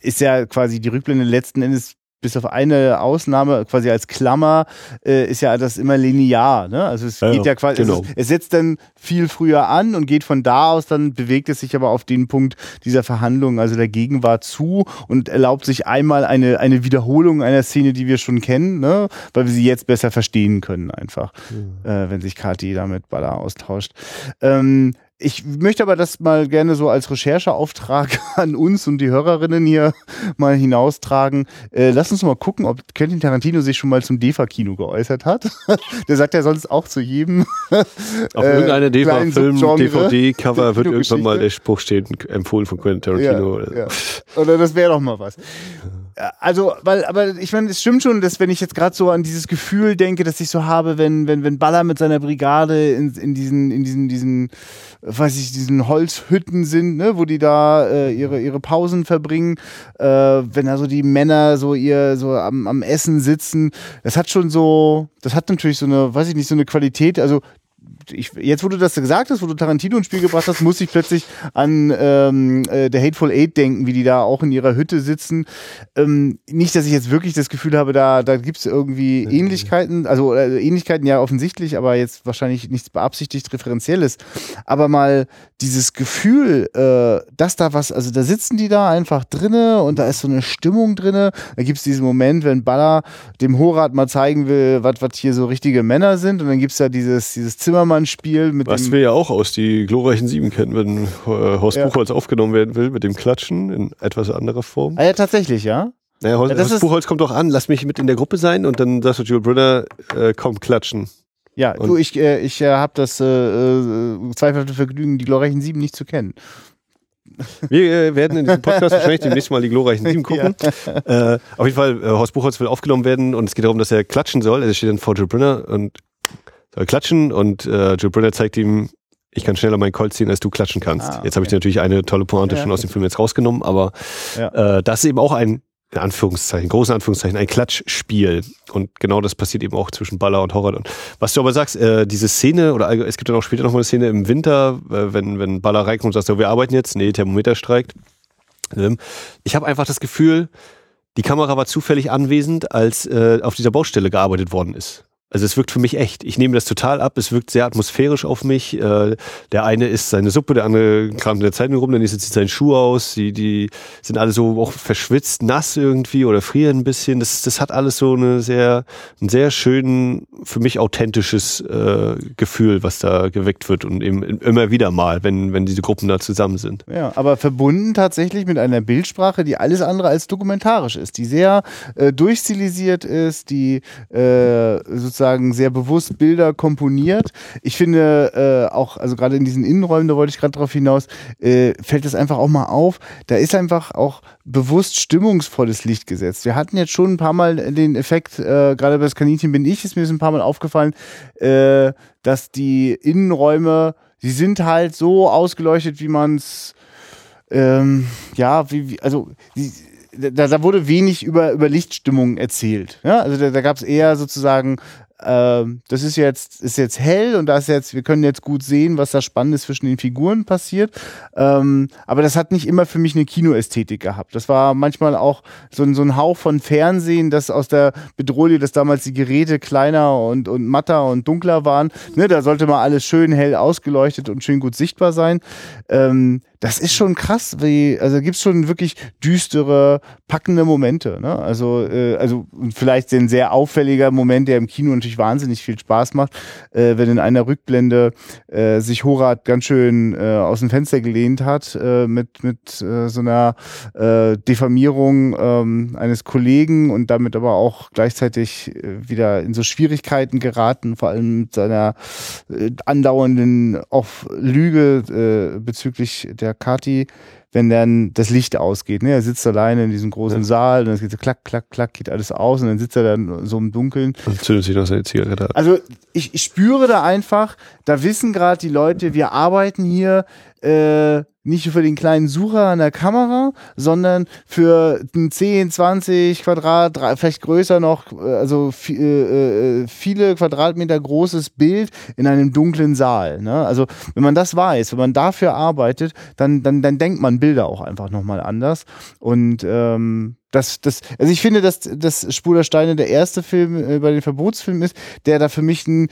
Speaker 2: ist ja quasi die Rückblende letzten Endes bis auf eine Ausnahme, quasi als Klammer, äh, ist ja das immer linear. Ne? Also es ja, geht ja quasi, genau. es, es, setzt dann viel früher an und geht von da aus, dann bewegt es sich aber auf den Punkt dieser Verhandlung, also der Gegenwart zu und erlaubt sich einmal eine, eine Wiederholung einer Szene, die wir schon kennen, ne? weil wir sie jetzt besser verstehen können einfach, mhm. äh, wenn sich Kati damit Baller austauscht. Ähm, ich möchte aber das mal gerne so als Rechercheauftrag an uns und die Hörerinnen hier mal hinaustragen. Äh, lass uns mal gucken, ob Quentin Tarantino sich schon mal zum DEFA-Kino geäußert hat. Der sagt ja sonst auch zu jedem.
Speaker 1: Auf äh, irgendeiner DEFA-Film, DVD-Cover wird irgendwann mal der Spruch stehen, empfohlen von Quentin Tarantino.
Speaker 2: Ja, ja. Oder das wäre doch mal was also, weil, aber ich meine, es stimmt schon, dass wenn ich jetzt gerade so an dieses Gefühl denke, dass ich so habe, wenn, wenn, wenn Baller mit seiner Brigade in, in diesen, in diesen, diesen, weiß ich, diesen Holzhütten sind, ne, wo die da äh, ihre, ihre Pausen verbringen, äh, wenn da so die Männer so ihr so am, am Essen sitzen, das hat schon so, das hat natürlich so eine, weiß ich nicht, so eine Qualität, also ich, jetzt, wo du das gesagt hast, wo du Tarantino ins Spiel gebracht hast, muss ich plötzlich an ähm, äh, der Hateful Eight denken, wie die da auch in ihrer Hütte sitzen. Ähm, nicht, dass ich jetzt wirklich das Gefühl habe, da, da gibt es irgendwie Ähnlichkeiten, also äh, Ähnlichkeiten ja offensichtlich, aber jetzt wahrscheinlich nichts beabsichtigt Referenzielles. Aber mal dieses Gefühl, äh, dass da was, also da sitzen die da einfach drinne und da ist so eine Stimmung drinne. Da gibt es diesen Moment, wenn Baller dem Horat mal zeigen will, was hier so richtige Männer sind und dann gibt es da dieses, dieses Zimmermann Zimmermann-Spiel.
Speaker 1: Was wir ja auch aus die glorreichen Sieben kennen, wenn äh, Horst ja. Buchholz aufgenommen werden will mit dem Klatschen in etwas anderer Form.
Speaker 2: Ah ja, tatsächlich, ja.
Speaker 1: Naja, Horst, ja, Horst Buchholz kommt doch an, lass mich mit in der Gruppe sein und dann sagst du Jules Brunner, äh, komm, klatschen.
Speaker 2: Ja, und du, ich, äh, ich äh, habe das äh, äh, zweifelhafte Vergnügen, die glorreichen Sieben nicht zu kennen.
Speaker 1: Wir äh, werden in diesem Podcast wahrscheinlich demnächst mal die glorreichen Sieben gucken. Ja. Äh, auf jeden Fall, äh, Horst Buchholz will aufgenommen werden und es geht darum, dass er klatschen soll. Er steht dann vor Joe Brunner und klatschen und äh, Joe Brunner zeigt ihm, ich kann schneller meinen Colt ziehen, als du klatschen kannst. Ah, okay. Jetzt habe ich natürlich eine tolle Pointe ja, schon aus dem Film jetzt rausgenommen, aber ja. äh, das ist eben auch ein, in Anführungszeichen, großen Anführungszeichen, ein Klatschspiel. Und genau das passiert eben auch zwischen Baller und Horror. Und was du aber sagst, äh, diese Szene, oder es gibt dann auch später nochmal eine Szene im Winter, äh, wenn, wenn Baller reinkommt und sagt, so, wir arbeiten jetzt, nee, Thermometer streikt. Ähm, ich habe einfach das Gefühl, die Kamera war zufällig anwesend, als äh, auf dieser Baustelle gearbeitet worden ist. Also es wirkt für mich echt. Ich nehme das total ab. Es wirkt sehr atmosphärisch auf mich. Äh, der eine isst seine Suppe, der andere kramt in der Zeitung rum, der nächste zieht seinen Schuh aus. Die, die sind alle so auch verschwitzt, nass irgendwie oder frieren ein bisschen. Das, das hat alles so eine sehr, ein sehr schön, für mich authentisches äh, Gefühl, was da geweckt wird und eben immer wieder mal, wenn, wenn diese Gruppen da zusammen sind.
Speaker 2: Ja, aber verbunden tatsächlich mit einer Bildsprache, die alles andere als dokumentarisch ist, die sehr äh, durchstilisiert ist, die äh, sozusagen sehr bewusst Bilder komponiert. Ich finde äh, auch, also gerade in diesen Innenräumen, da wollte ich gerade darauf hinaus, äh, fällt das einfach auch mal auf. Da ist einfach auch bewusst stimmungsvolles Licht gesetzt. Wir hatten jetzt schon ein paar Mal den Effekt, äh, gerade bei das Kaninchen bin ich, ist mir ein paar Mal aufgefallen, äh, dass die Innenräume, die sind halt so ausgeleuchtet, wie man es ähm, ja, wie, wie also die, da, da wurde wenig über, über Lichtstimmung erzählt. Ja? Also da, da gab es eher sozusagen ähm, das ist jetzt, ist jetzt hell und das jetzt, wir können jetzt gut sehen, was da Spannendes zwischen den Figuren passiert. Ähm, aber das hat nicht immer für mich eine Kinoästhetik gehabt. Das war manchmal auch so, ein, so ein Hauch von Fernsehen, das aus der Bedrohung, dass damals die Geräte kleiner und, und matter und dunkler waren. Ne, da sollte mal alles schön hell ausgeleuchtet und schön gut sichtbar sein. Ähm, das ist schon krass, wie, also gibt es schon wirklich düstere, packende Momente. Ne? Also, äh, also vielleicht ein sehr auffälliger Moment, der im Kino natürlich wahnsinnig viel Spaß macht, äh, wenn in einer Rückblende äh, sich Horat ganz schön äh, aus dem Fenster gelehnt hat äh, mit, mit äh, so einer äh, Diffamierung ähm, eines Kollegen und damit aber auch gleichzeitig äh, wieder in so Schwierigkeiten geraten, vor allem mit seiner äh, andauernden auch Lüge äh, bezüglich der Kati wenn dann das Licht ausgeht. Ne? Er sitzt alleine in diesem großen ja. Saal und es geht so klack, klack, klack, geht alles aus und dann sitzt er dann so im Dunkeln.
Speaker 1: Und zündet sich noch seine Zigarette
Speaker 2: Also ich, ich spüre da einfach, da wissen gerade die Leute, wir arbeiten hier äh, nicht für den kleinen Sucher an der Kamera, sondern für ein 10, 20 Quadrat, vielleicht größer noch, äh, also äh, äh, viele Quadratmeter großes Bild in einem dunklen Saal. Ne? Also wenn man das weiß, wenn man dafür arbeitet, dann, dann, dann denkt man Bilder auch einfach nochmal anders. Und ähm, das, das, also ich finde, dass das Spur der Steine der erste Film äh, bei den Verbotsfilmen ist, der da für mich ein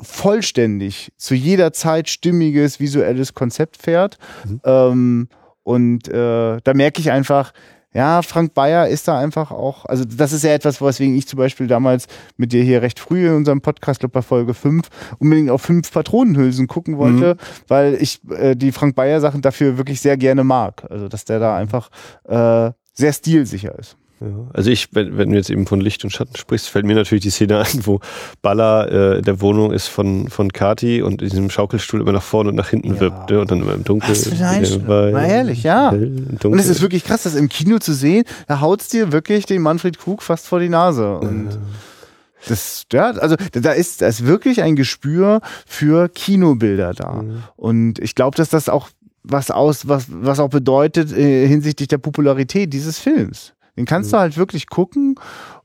Speaker 2: vollständig zu jeder Zeit stimmiges visuelles Konzept fährt. Mhm. Ähm, und äh, da merke ich einfach, ja, Frank Bayer ist da einfach auch, also das ist ja etwas, weswegen ich zum Beispiel damals mit dir hier recht früh in unserem Podcast, glaube bei Folge 5, unbedingt auf fünf Patronenhülsen gucken wollte, mhm. weil ich äh, die Frank Bayer Sachen dafür wirklich sehr gerne mag. Also dass der da einfach äh, sehr stilsicher ist.
Speaker 1: Ja. Also ich, wenn, wenn du jetzt eben von Licht und Schatten sprichst, fällt mir natürlich die Szene ein, wo Baller äh, in der Wohnung ist von, von Kati und in diesem Schaukelstuhl immer nach vorne und nach hinten ja. wirbt ne? und dann immer im Dunkeln. Was
Speaker 2: für ein Mal ehrlich, ja. Und es ist wirklich krass, das im Kino zu sehen, da haut es dir wirklich den Manfred Krug fast vor die Nase. Und ja. Das, ja, also da ist, da ist wirklich ein Gespür für Kinobilder da. Mhm. Und ich glaube, dass das auch was aus, was, was auch bedeutet äh, hinsichtlich der Popularität dieses Films. Den kannst mhm. du halt wirklich gucken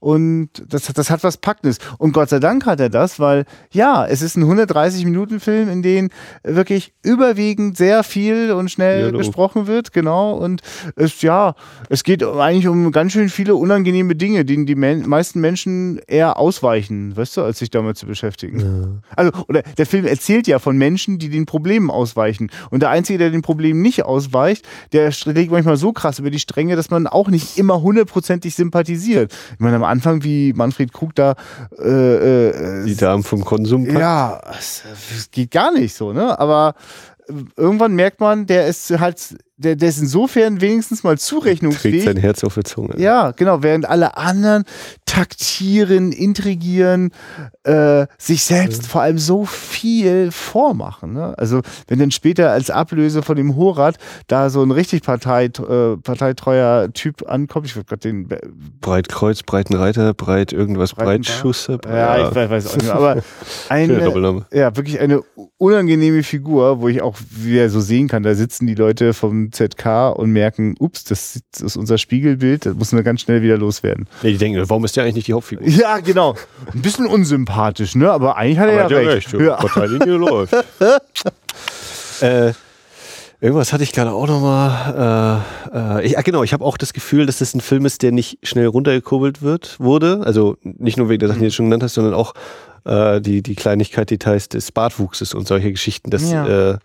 Speaker 2: und das, das hat was Packendes. Und Gott sei Dank hat er das, weil ja, es ist ein 130-Minuten-Film, in dem wirklich überwiegend sehr viel und schnell ja, gesprochen wird, genau. Und es, ja, es geht eigentlich um ganz schön viele unangenehme Dinge, denen die men meisten Menschen eher ausweichen, weißt du, als sich damit zu beschäftigen. Ja. Also, oder der Film erzählt ja von Menschen, die den Problemen ausweichen. Und der Einzige, der den Problemen nicht ausweicht, der legt manchmal so krass über die Stränge, dass man auch nicht immer hundertprozentig sympathisiert. Ich meine, am Anfang, wie Manfred Krug da äh,
Speaker 1: äh, die Damen vom Konsum.
Speaker 2: Ja, es, es geht gar nicht so, ne? Aber irgendwann merkt man, der ist halt der, der ist insofern wenigstens mal zurechnungsfähig.
Speaker 1: Trägt sein Herz auf der Zunge.
Speaker 2: Ja, genau, während alle anderen taktieren, intrigieren, äh, sich selbst ja. vor allem so viel vormachen. Ne? Also wenn dann später als Ablöse von dem Horat da so ein richtig Partei, äh, parteitreuer Typ ankommt, ich würde gerade den...
Speaker 1: Breitkreuz, Breitenreiter, Breit irgendwas, Breitschusser.
Speaker 2: Ja, ja, ich weiß auch nicht mehr, aber eine, ja, wirklich eine unangenehme Figur, wo ich auch wieder so sehen kann, da sitzen die Leute vom ZK und merken, ups, das ist unser Spiegelbild, das müssen wir ganz schnell wieder loswerden.
Speaker 1: Ja, die denken, warum ist der eigentlich nicht die Hauptfigur?
Speaker 2: Ja, genau. Ein bisschen unsympathisch, ne? Aber eigentlich hat er Aber ja recht. recht. Ja. Parteilinie läuft.
Speaker 1: äh, Irgendwas hatte ich gerade auch nochmal. Äh, äh, ja, genau, ich habe auch das Gefühl, dass das ein Film ist, der nicht schnell runtergekurbelt wird, wurde. Also nicht nur wegen der Sachen, die du schon genannt hast, sondern auch äh, die, die Kleinigkeit, Details des Bartwuchses und solche Geschichten. Das, ja. äh,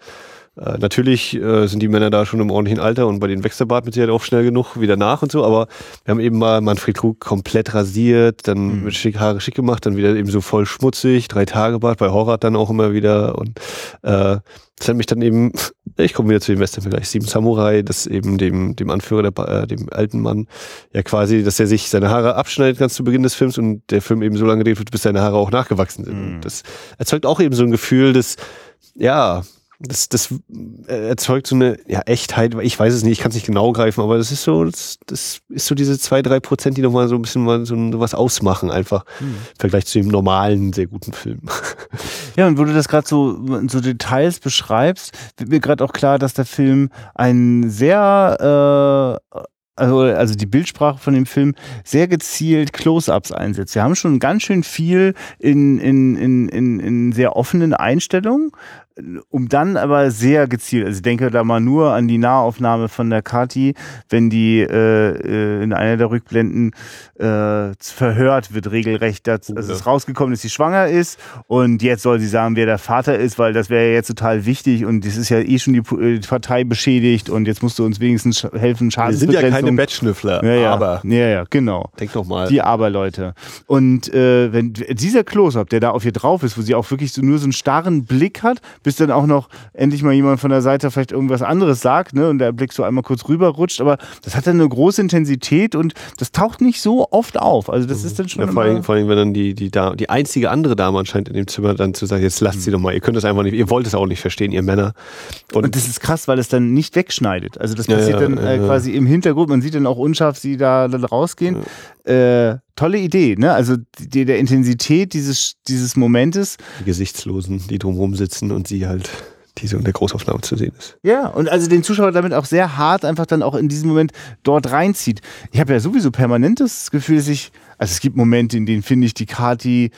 Speaker 1: äh, natürlich äh, sind die Männer da schon im ordentlichen Alter und bei den wächst der Bart mit Sicherheit auch schnell genug wieder nach und so, aber wir haben eben mal Manfred Krug komplett rasiert, dann mhm. mit schick, Haare schick gemacht, dann wieder eben so voll schmutzig, drei Tage Bart, bei Horror dann auch immer wieder und äh, das hat mich dann eben, ich komme wieder zu dem Western-Vergleich, Sieben Samurai, das eben dem, dem Anführer, der, äh, dem alten Mann, ja quasi, dass er sich seine Haare abschneidet ganz zu Beginn des Films und der Film eben so lange gedreht wird, bis seine Haare auch nachgewachsen sind. Mhm. Das erzeugt auch eben so ein Gefühl des, ja, das, das äh, erzeugt so eine ja, Echtheit, ich weiß es nicht, ich kann es nicht genau greifen, aber das ist so, das, das ist so diese zwei, drei Prozent, die nochmal so ein bisschen mal so, was ausmachen, einfach hm. im Vergleich zu dem normalen, sehr guten Film.
Speaker 2: Ja, und wo du das gerade so, so Details beschreibst, wird mir gerade auch klar, dass der Film ein sehr äh, also, also die Bildsprache von dem Film sehr gezielt Close-ups einsetzt. Wir haben schon ganz schön viel in, in, in, in, in sehr offenen Einstellungen, um dann aber sehr gezielt, also ich denke da mal nur an die Nahaufnahme von der Kati, wenn die äh, äh in einer der Rückblenden äh, verhört wird, regelrecht, dass, also es rausgekommen ist, sie schwanger ist und jetzt soll sie sagen, wer der Vater ist, weil das wäre ja jetzt total wichtig und das ist ja eh schon die, die Partei beschädigt und jetzt musst du uns wenigstens helfen,
Speaker 1: Schadensbegrenzung. Wir sind ja keine Bettschnüffler,
Speaker 2: ja, ja.
Speaker 1: aber.
Speaker 2: Ja, ja, genau.
Speaker 1: Denk doch mal.
Speaker 2: Die Aber-Leute. Und äh, wenn dieser Close-Up, der da auf ihr drauf ist, wo sie auch wirklich so nur so einen starren Blick hat, bis dann auch noch endlich mal jemand von der Seite vielleicht irgendwas anderes sagt, ne, und der Blick so einmal kurz rüberrutscht, aber das hat dann eine große Intensität und das taucht nicht so oft auf. Also das ist dann schon.
Speaker 1: Ja, vor, allem, vor allem, wenn dann die, die, da die einzige andere Dame anscheinend in dem Zimmer dann zu sagen, jetzt lasst mhm. sie doch mal, ihr könnt das einfach nicht, ihr wollt es auch nicht verstehen, ihr Männer.
Speaker 2: Und, und das ist krass, weil es dann nicht wegschneidet. Also das passiert ja, dann äh, quasi im Hintergrund, man sieht dann auch unscharf sie da, da rausgehen. Äh, tolle Idee, ne? Also die, der Intensität dieses, dieses Momentes.
Speaker 1: Die Gesichtslosen, die drumherum sitzen und sie halt die so in der Großaufnahme zu sehen ist.
Speaker 2: Ja, und also den Zuschauer damit auch sehr hart einfach dann auch in diesem Moment dort reinzieht. Ich habe ja sowieso permanent das Gefühl, dass ich, also es gibt Momente, in denen finde ich die Kati,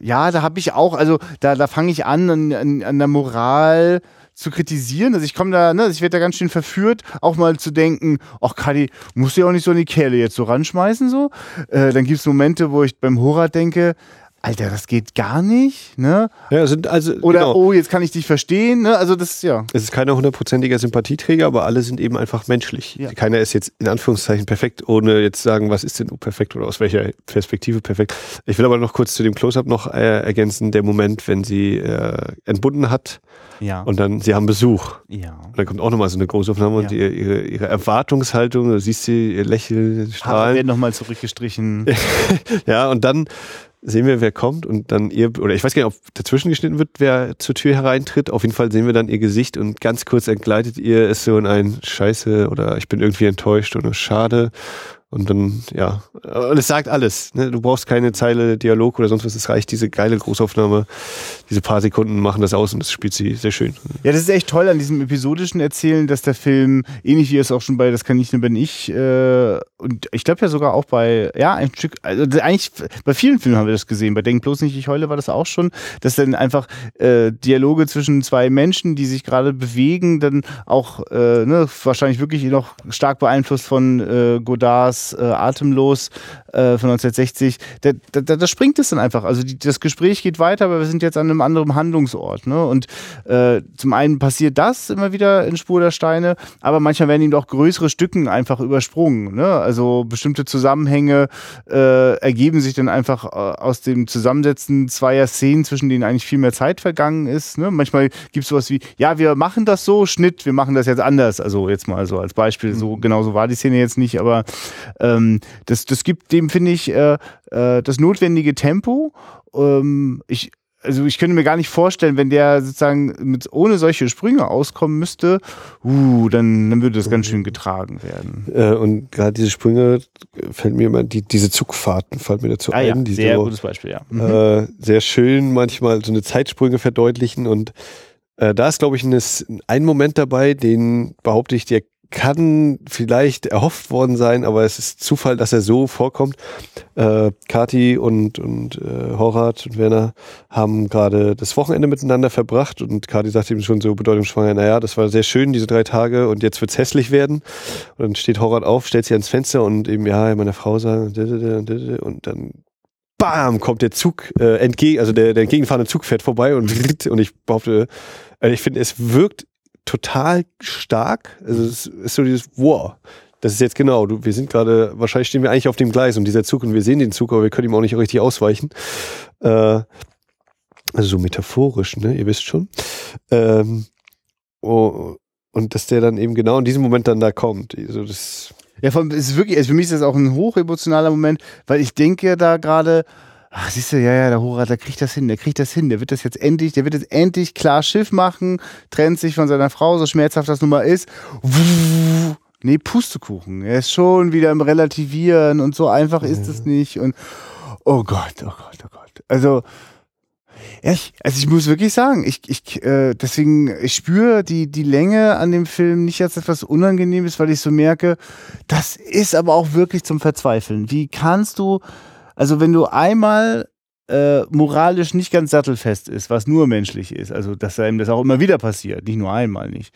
Speaker 2: ja, da habe ich auch, also da, da fange ich an, an, an, an der Moral zu kritisieren. Also ich komme da, ne, ich werde da ganz schön verführt, auch mal zu denken, ach Kadi, musst du ja auch nicht so in die Kerle jetzt so ranschmeißen so. Äh, dann gibt es Momente, wo ich beim Horat denke, Alter, das geht gar nicht, ne?
Speaker 1: Ja, sind also
Speaker 2: oder genau. oh, jetzt kann ich dich verstehen, ne? Also das ja.
Speaker 1: Es ist keiner hundertprozentiger Sympathieträger, aber alle sind eben einfach menschlich. Ja. Keiner ist jetzt in Anführungszeichen perfekt, ohne jetzt sagen, was ist denn perfekt oder aus welcher Perspektive perfekt. Ich will aber noch kurz zu dem Close-up noch äh, ergänzen, der Moment, wenn sie äh, entbunden hat ja. und dann sie haben Besuch. Ja. Und dann kommt auch nochmal so eine Großaufnahme ja. und ihre, ihre, ihre Erwartungshaltung, du siehst sie ihr Lächeln, Strahlen. Haare
Speaker 2: werden nochmal zurückgestrichen.
Speaker 1: ja, und dann sehen wir, wer kommt und dann ihr, oder ich weiß gar nicht, ob dazwischen geschnitten wird, wer zur Tür hereintritt. Auf jeden Fall sehen wir dann ihr Gesicht und ganz kurz entgleitet ihr es so in ein Scheiße oder ich bin irgendwie enttäuscht oder schade. Und dann, ja, und es sagt alles. Ne? Du brauchst keine Zeile Dialog oder sonst was. Es reicht diese geile Großaufnahme. Diese paar Sekunden machen das aus und das spielt sie sehr schön.
Speaker 2: Ja, das ist echt toll an diesem episodischen Erzählen, dass der Film, ähnlich wie es auch schon bei Das kann ich nur bin ich, äh, und ich glaube ja sogar auch bei, ja, ein Stück, also eigentlich bei vielen Filmen haben wir das gesehen. Bei Denk bloß nicht, ich heule war das auch schon, dass dann einfach äh, Dialoge zwischen zwei Menschen, die sich gerade bewegen, dann auch äh, ne, wahrscheinlich wirklich noch stark beeinflusst von äh, Godards äh, Atemlos äh, von 1960, da, da, da, springt es dann einfach. Also die, das Gespräch geht weiter, aber wir sind jetzt an einem anderen Handlungsort. Ne? Und äh, zum einen passiert das immer wieder in Spur der Steine, aber manchmal werden ihm auch größere Stücken einfach übersprungen. Ne? Also bestimmte Zusammenhänge äh, ergeben sich dann einfach äh, aus dem Zusammensetzen zweier Szenen, zwischen denen eigentlich viel mehr Zeit vergangen ist. Ne? Manchmal gibt es sowas wie, ja, wir machen das so, Schnitt, wir machen das jetzt anders. Also jetzt mal so als Beispiel, so mhm. genau so war die Szene jetzt nicht, aber ähm, das, das gibt dem, finde ich, äh, äh, das notwendige Tempo. Ähm, ich, also ich könnte mir gar nicht vorstellen, wenn der sozusagen mit, ohne solche Sprünge auskommen müsste, uh, dann, dann würde das ganz schön getragen werden.
Speaker 1: Äh, und gerade diese Sprünge fällt mir immer, die, diese Zugfahrten fallen mir dazu ah, ein. Ja,
Speaker 2: die sehr so, gutes Beispiel, ja.
Speaker 1: Mhm. Äh, sehr schön manchmal so eine Zeitsprünge verdeutlichen und äh, da ist, glaube ich, ein, ein Moment dabei, den behaupte ich, der kann vielleicht erhofft worden sein, aber es ist Zufall, dass er so vorkommt. Äh, Kati und, und äh, Horat und Werner haben gerade das Wochenende miteinander verbracht und Kati sagt ihm schon so bedeutungsschwanger, naja, das war sehr schön, diese drei Tage und jetzt wird's hässlich werden. Und dann steht Horat auf, stellt sich ans Fenster und eben, ja, meine Frau sagt, und dann bam, kommt der Zug äh, entgegen, also der, der entgegenfahrende Zug fährt vorbei und, und ich behaupte, äh, ich finde, es wirkt total stark. Also es ist so dieses, wow, das ist jetzt genau, du, wir sind gerade, wahrscheinlich stehen wir eigentlich auf dem Gleis und dieser Zug und wir sehen den Zug, aber wir können ihm auch nicht richtig ausweichen. Äh, also so metaphorisch, ne? Ihr wisst schon. Ähm, oh, und dass der dann eben genau in diesem Moment dann da kommt. Also das
Speaker 2: ja, es ist wirklich, also für mich ist das auch ein hochemotionaler Moment, weil ich denke da gerade, ach, siehst du, ja, ja, der Hochrat, der kriegt das hin, der kriegt das hin, der wird das jetzt endlich, der wird jetzt endlich klar Schiff machen, trennt sich von seiner Frau, so schmerzhaft das nun mal ist. Nee, Pustekuchen. Er ist schon wieder im Relativieren und so einfach ist es nicht. Und oh Gott, oh Gott, oh Gott. Also, ich, also ich muss wirklich sagen, ich, ich äh, deswegen, ich spüre die, die Länge an dem Film nicht als etwas Unangenehmes, weil ich so merke, das ist aber auch wirklich zum Verzweifeln. Wie kannst du also wenn du einmal äh, moralisch nicht ganz sattelfest ist, was nur menschlich ist, also dass einem das auch immer wieder passiert, nicht nur einmal nicht.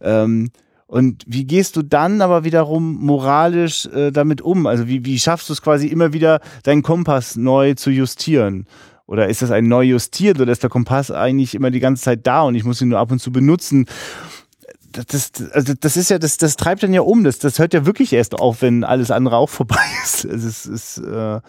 Speaker 2: Ähm, und wie gehst du dann aber wiederum moralisch äh, damit um? Also wie, wie schaffst du es quasi immer wieder, deinen Kompass neu zu justieren? Oder ist das ein neu justiert oder ist der Kompass eigentlich immer die ganze Zeit da und ich muss ihn nur ab und zu benutzen? Das, also das ist ja, das, das treibt dann ja um. Das, das hört ja wirklich erst auf, wenn alles andere auch vorbei ist. Also es ist, äh,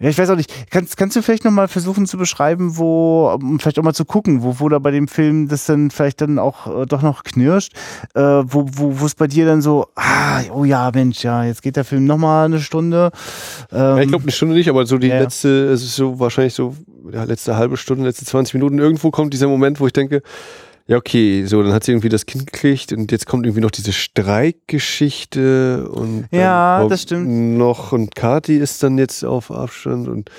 Speaker 2: Ja, ich weiß auch nicht. Kannst, kannst du vielleicht nochmal versuchen zu beschreiben, wo, um vielleicht auch mal zu gucken, wo, wo da bei dem Film das dann vielleicht dann auch äh, doch noch knirscht, äh, wo, wo, wo es bei dir dann so, ah, oh ja, Mensch, ja, jetzt geht der Film nochmal eine Stunde.
Speaker 1: Ähm, ja, ich glaube eine Stunde nicht, aber so die ja. letzte, es ist so wahrscheinlich so, ja, letzte halbe Stunde, letzte 20 Minuten, irgendwo kommt dieser Moment, wo ich denke, ja, okay, so, dann hat sie irgendwie das Kind gekriegt und jetzt kommt irgendwie noch diese Streikgeschichte und
Speaker 2: ja, das stimmt.
Speaker 1: noch und Kati ist dann jetzt auf Abstand und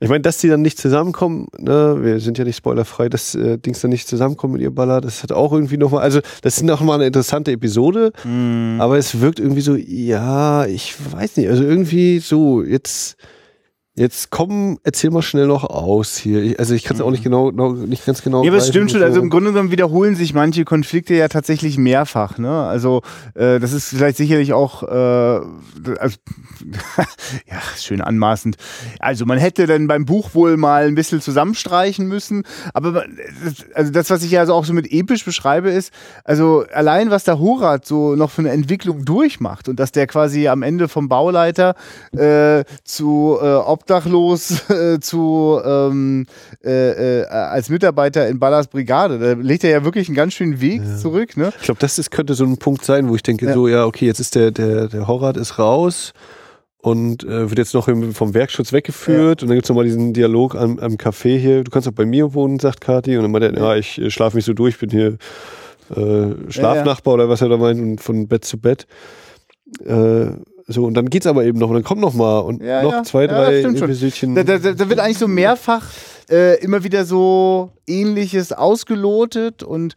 Speaker 1: ich meine, dass die dann nicht zusammenkommen, ne, wir sind ja nicht spoilerfrei, dass äh, Dings dann nicht zusammenkommen mit ihr Baller, das hat auch irgendwie nochmal, also das ist nochmal eine interessante Episode, mm. aber es wirkt irgendwie so, ja, ich weiß nicht, also irgendwie so, jetzt Jetzt komm, erzähl mal schnell noch aus hier. Also ich kann es auch nicht mhm. genau, noch, nicht ganz genau.
Speaker 2: Ja, aber es stimmt schon. Also im Grunde genommen wiederholen sich manche Konflikte ja tatsächlich mehrfach. Ne? Also äh, das ist vielleicht sicherlich auch, äh, also, ja, schön anmaßend. Also man hätte dann beim Buch wohl mal ein bisschen zusammenstreichen müssen. Aber also das, was ich ja also auch so mit episch beschreibe, ist, also allein was der Horat so noch für eine Entwicklung durchmacht und dass der quasi am Ende vom Bauleiter äh, zu äh, obdachlos äh, zu ähm, äh, äh, als Mitarbeiter in Ballas Brigade. Da legt er ja wirklich einen ganz schönen Weg ja. zurück. Ne?
Speaker 1: Ich glaube, das ist, könnte so ein Punkt sein, wo ich denke, ja. so, ja, okay, jetzt ist der, der, der Horror ist raus und äh, wird jetzt noch vom Werkschutz weggeführt ja. und dann gibt's noch mal diesen Dialog am, am Café hier. Du kannst auch bei mir wohnen, sagt Kati. Und dann meint er, ja, ich äh, schlafe mich so durch, bin hier äh, Schlafnachbar oder was er da meint und von Bett zu Bett. Äh, so, und dann geht's aber eben noch und dann kommt noch mal und ja, noch ja, zwei, drei ja,
Speaker 2: Episoden. Da, da, da, wird eigentlich so mehrfach äh, immer wieder so ähnliches ausgelotet und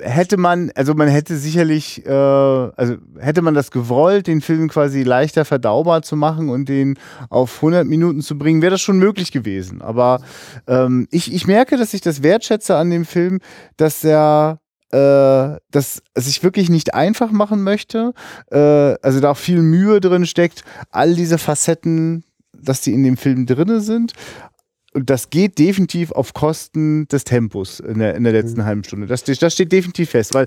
Speaker 2: hätte man, also man hätte sicherlich, äh, also hätte man das gewollt, den Film quasi leichter verdaubar zu machen und den auf 100 Minuten zu bringen, wäre das schon möglich gewesen. Aber ähm, ich, ich merke, dass ich das wertschätze an dem Film, dass er äh, dass es sich wirklich nicht einfach machen möchte. Äh, also da auch viel Mühe drin steckt, all diese Facetten, dass die in dem Film drinne sind. Und das geht definitiv auf Kosten des Tempos in der, in der letzten mhm. halben Stunde. Das, das steht definitiv fest, weil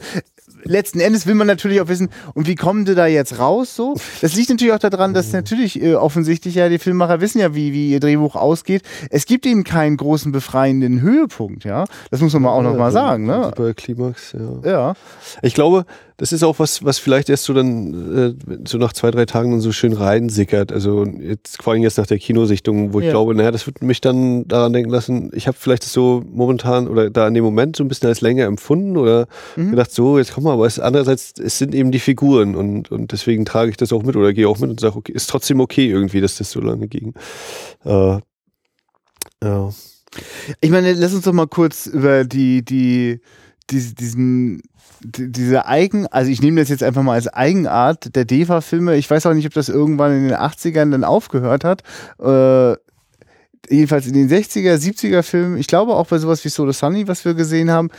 Speaker 2: letzten Endes will man natürlich auch wissen, und wie kommen die da jetzt raus so? Das liegt natürlich auch daran, dass natürlich äh, offensichtlich ja die Filmemacher wissen ja, wie, wie ihr Drehbuch ausgeht. Es gibt eben keinen großen befreienden Höhepunkt, ja. Das muss man auch ja, noch mal sagen, ne?
Speaker 1: Super Klimax, ja. Ja. Ich glaube, das ist auch was, was vielleicht erst so dann äh, so nach zwei, drei Tagen dann so schön reinsickert. Also jetzt vor allem jetzt nach der Kinosichtung, wo ich ja. glaube, naja, das wird mich dann daran denken lassen, ich habe vielleicht so momentan oder da in dem Moment so ein bisschen als länger empfunden oder mhm. gedacht, so, jetzt komm mal, aber es andererseits, es sind eben die Figuren und, und deswegen trage ich das auch mit oder gehe auch mit und sage, okay, ist trotzdem okay irgendwie, dass das so lange ging. Äh,
Speaker 2: ja. Ich meine, lass uns doch mal kurz über die, die, die diesen diese Eigen, also ich nehme das jetzt einfach mal als Eigenart der DEFA-Filme. Ich weiß auch nicht, ob das irgendwann in den 80ern dann aufgehört hat. Äh, jedenfalls in den 60er, 70er Filmen, ich glaube auch bei sowas wie Solo Sunny, was wir gesehen haben,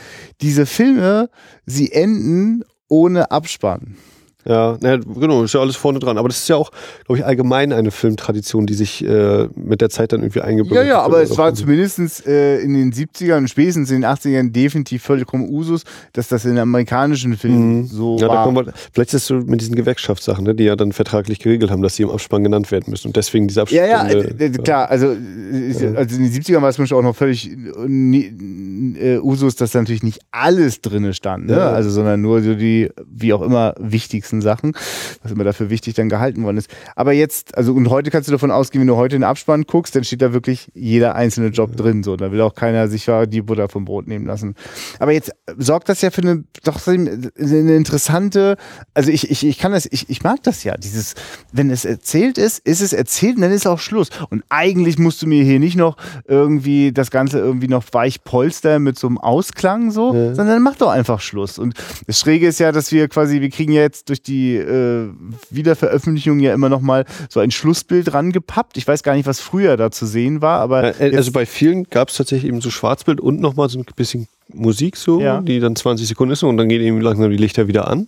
Speaker 2: diese Filme, sie enden ohne Abspann.
Speaker 1: Ja, ja, genau, ist ja alles vorne dran. Aber das ist ja auch, glaube ich, allgemein eine Filmtradition, die sich äh, mit der Zeit dann irgendwie eingebürgert
Speaker 2: hat. Ja, ja, aber es war zumindest äh, in den 70ern und spätestens in den 80ern definitiv vollkommen Usus, dass das in amerikanischen Filmen mhm. so ja, war.
Speaker 1: Da wir, vielleicht ist es so mit diesen Gewerkschaftssachen, ne, die ja dann vertraglich geregelt haben, dass sie im Abspann genannt werden müssen und deswegen diese Abspann.
Speaker 2: Ja, ja, äh, klar, also, äh, also in den 70ern war es mir schon auch noch völlig äh, Usus, dass da natürlich nicht alles drinne stand, ne? Ja. also sondern nur so die, wie auch immer, wichtigsten wichtigsten Sachen, was immer dafür wichtig dann gehalten worden ist. Aber jetzt, also und heute kannst du davon ausgehen, wenn du heute den Abspann guckst, dann steht da wirklich jeder einzelne Job drin. So, da will auch keiner sich die Butter vom Brot nehmen lassen. Aber jetzt sorgt das ja für eine doch eine interessante, also ich, ich, ich kann das, ich, ich mag das ja. Dieses, wenn es erzählt ist, ist es erzählt und dann ist auch Schluss. Und eigentlich musst du mir hier nicht noch irgendwie das Ganze irgendwie noch weich polster mit so einem Ausklang so, ja. sondern mach doch einfach Schluss. Und das Schräge ist ja, dass wir quasi, wir kriegen ja jetzt durch die äh, Wiederveröffentlichung ja immer noch mal so ein Schlussbild rangepappt. Ich weiß gar nicht, was früher da zu sehen war, aber
Speaker 1: äh, also bei vielen gab es tatsächlich eben so Schwarzbild und noch mal so ein bisschen Musik so, ja. die dann 20 Sekunden ist und dann gehen eben langsam die Lichter wieder an.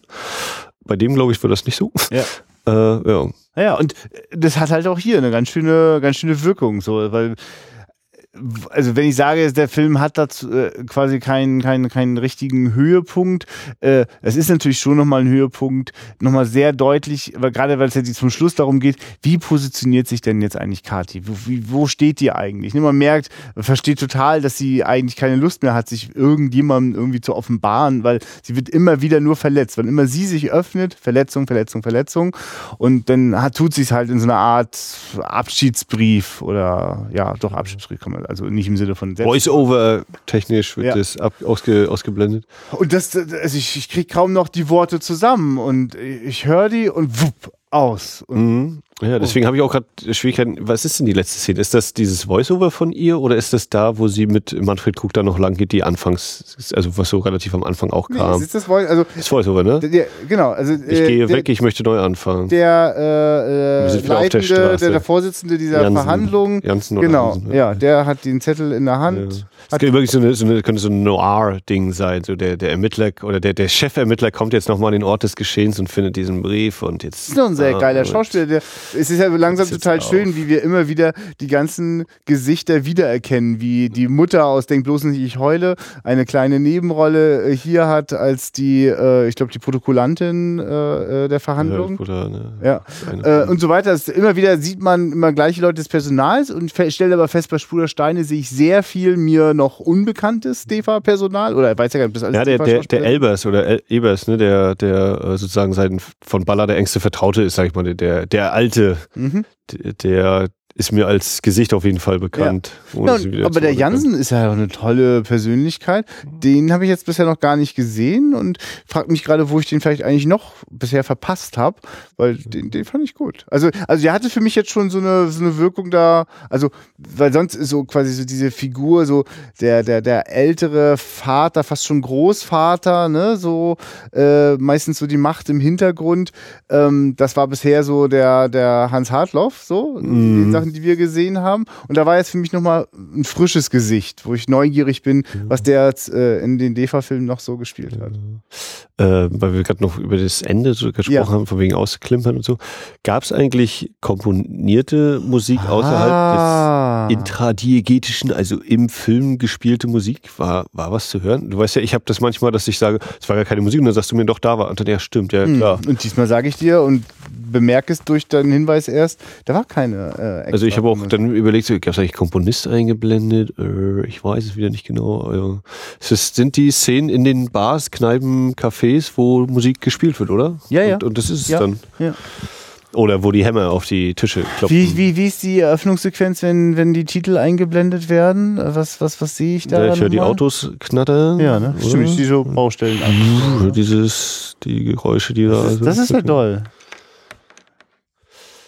Speaker 1: Bei dem glaube ich war das nicht so.
Speaker 2: Ja. Äh, ja. Ja, und das hat halt auch hier eine ganz schöne, ganz schöne Wirkung, so, weil also wenn ich sage, der Film hat dazu äh, quasi keinen, keinen, keinen richtigen Höhepunkt, äh, es ist natürlich schon nochmal ein Höhepunkt, nochmal sehr deutlich, weil gerade weil es jetzt zum Schluss darum geht, wie positioniert sich denn jetzt eigentlich Kati? Wo, wie, wo steht die eigentlich? Man merkt, man versteht total, dass sie eigentlich keine Lust mehr hat, sich irgendjemandem irgendwie zu offenbaren, weil sie wird immer wieder nur verletzt. Wenn immer sie sich öffnet, Verletzung, Verletzung, Verletzung und dann hat, tut sie es halt in so einer Art Abschiedsbrief oder ja, doch Abschiedsbrief kann man also nicht im Sinne von
Speaker 1: Voice-over technisch wird ja. das ab, ausge, ausgeblendet.
Speaker 2: Und das, also ich, ich kriege kaum noch die Worte zusammen und ich höre die und wupp, aus.
Speaker 1: Mhm. Ja, deswegen oh. habe ich auch gerade Schwierigkeiten. Was ist denn die letzte Szene? Ist das dieses Voiceover von ihr oder ist das da, wo sie mit Manfred Krug da noch lang geht, die anfangs, also was so relativ am Anfang auch kam? Nee,
Speaker 2: ist das, Voice, also,
Speaker 1: das Voiceover, ne?
Speaker 2: Der, genau. Also,
Speaker 1: ich äh, gehe der, weg, ich möchte neu anfangen.
Speaker 2: Der, äh, äh Leitende, der, der, Vorsitzende dieser Jansen, Verhandlung,
Speaker 1: Jansen
Speaker 2: genau,
Speaker 1: Jansen,
Speaker 2: ja. ja. der hat den Zettel in der Hand. Ja.
Speaker 1: Das könnte wirklich so, eine, so, eine, könnte so ein Noir-Ding sein. So der, der Ermittler oder der, der Chefermittler kommt jetzt nochmal an den Ort des Geschehens und findet diesen Brief und jetzt.
Speaker 2: Das ist doch ein sehr ah, geiler Schauspieler. Der, es ist ja langsam total schön, auf. wie wir immer wieder die ganzen Gesichter wiedererkennen, wie die Mutter aus Denk bloß nicht, ich heule, eine kleine Nebenrolle äh, hier hat als die, äh, ich glaube, die Protokollantin äh, äh der Verhandlung. Ja, Bruder, ne? ja. Äh, und so weiter. Das, immer wieder sieht man immer gleiche Leute des Personals und stellt aber fest, bei Spruder Steine sehe ich sehr viel mir noch unbekanntes DEFA-Personal oder weiß ja gar nicht, das
Speaker 1: alles Ja, der, der, der Elbers oder El Ebers, ne, der, der äh, sozusagen sein von Baller der engste Vertraute ist, sag ich mal, der, der alte, mhm. der, ist mir als Gesicht auf jeden Fall bekannt.
Speaker 2: Ja. Ja, aber der Jansen ist ja eine tolle Persönlichkeit. Den habe ich jetzt bisher noch gar nicht gesehen und frage mich gerade, wo ich den vielleicht eigentlich noch bisher verpasst habe, weil den, den fand ich gut. Also, also der hatte für mich jetzt schon so eine, so eine Wirkung da, also, weil sonst ist so quasi so diese Figur, so der, der, der ältere Vater, fast schon Großvater, ne, so äh, meistens so die Macht im Hintergrund. Ähm, das war bisher so der, der Hans Hartloff, so, mm. Sachen, die wir gesehen haben. Und da war jetzt für mich nochmal ein frisches Gesicht, wo ich neugierig bin, was der jetzt äh, in den DEFA-Filmen noch so gespielt hat.
Speaker 1: Äh, weil wir gerade noch über das Ende so gesprochen ja. haben, von wegen Ausklimpern und so. Gab es eigentlich komponierte Musik ah. außerhalb des intradiegetischen, also im Film gespielte Musik? War, war was zu hören? Du weißt ja, ich habe das manchmal, dass ich sage, es war gar keine Musik und dann sagst du mir doch, da war. Und dann, ja, stimmt, ja, hm. klar.
Speaker 2: Und diesmal sage ich dir und bemerke es durch deinen Hinweis erst, da war keine
Speaker 1: äh, Also ich habe auch dann überlegt, gab es eigentlich Komponist eingeblendet? Äh, ich weiß es wieder nicht genau. Also, es sind die Szenen in den Bars, Kneipen, Cafés, wo Musik gespielt wird, oder?
Speaker 2: Ja, ja.
Speaker 1: Und, und das ist es
Speaker 2: ja,
Speaker 1: dann.
Speaker 2: Ja.
Speaker 1: Oder wo die Hämmer auf die Tische klopfen.
Speaker 2: Wie, wie, wie ist die Eröffnungssequenz, wenn, wenn die Titel eingeblendet werden? Was, was, was sehe ich da?
Speaker 1: Ja, ich höre die Autos knattern.
Speaker 2: Ja, ne? Stimmt, ich die so Baustellen an.
Speaker 1: Dieses, die Geräusche, die
Speaker 2: das
Speaker 1: da.
Speaker 2: Ist, das ist ja toll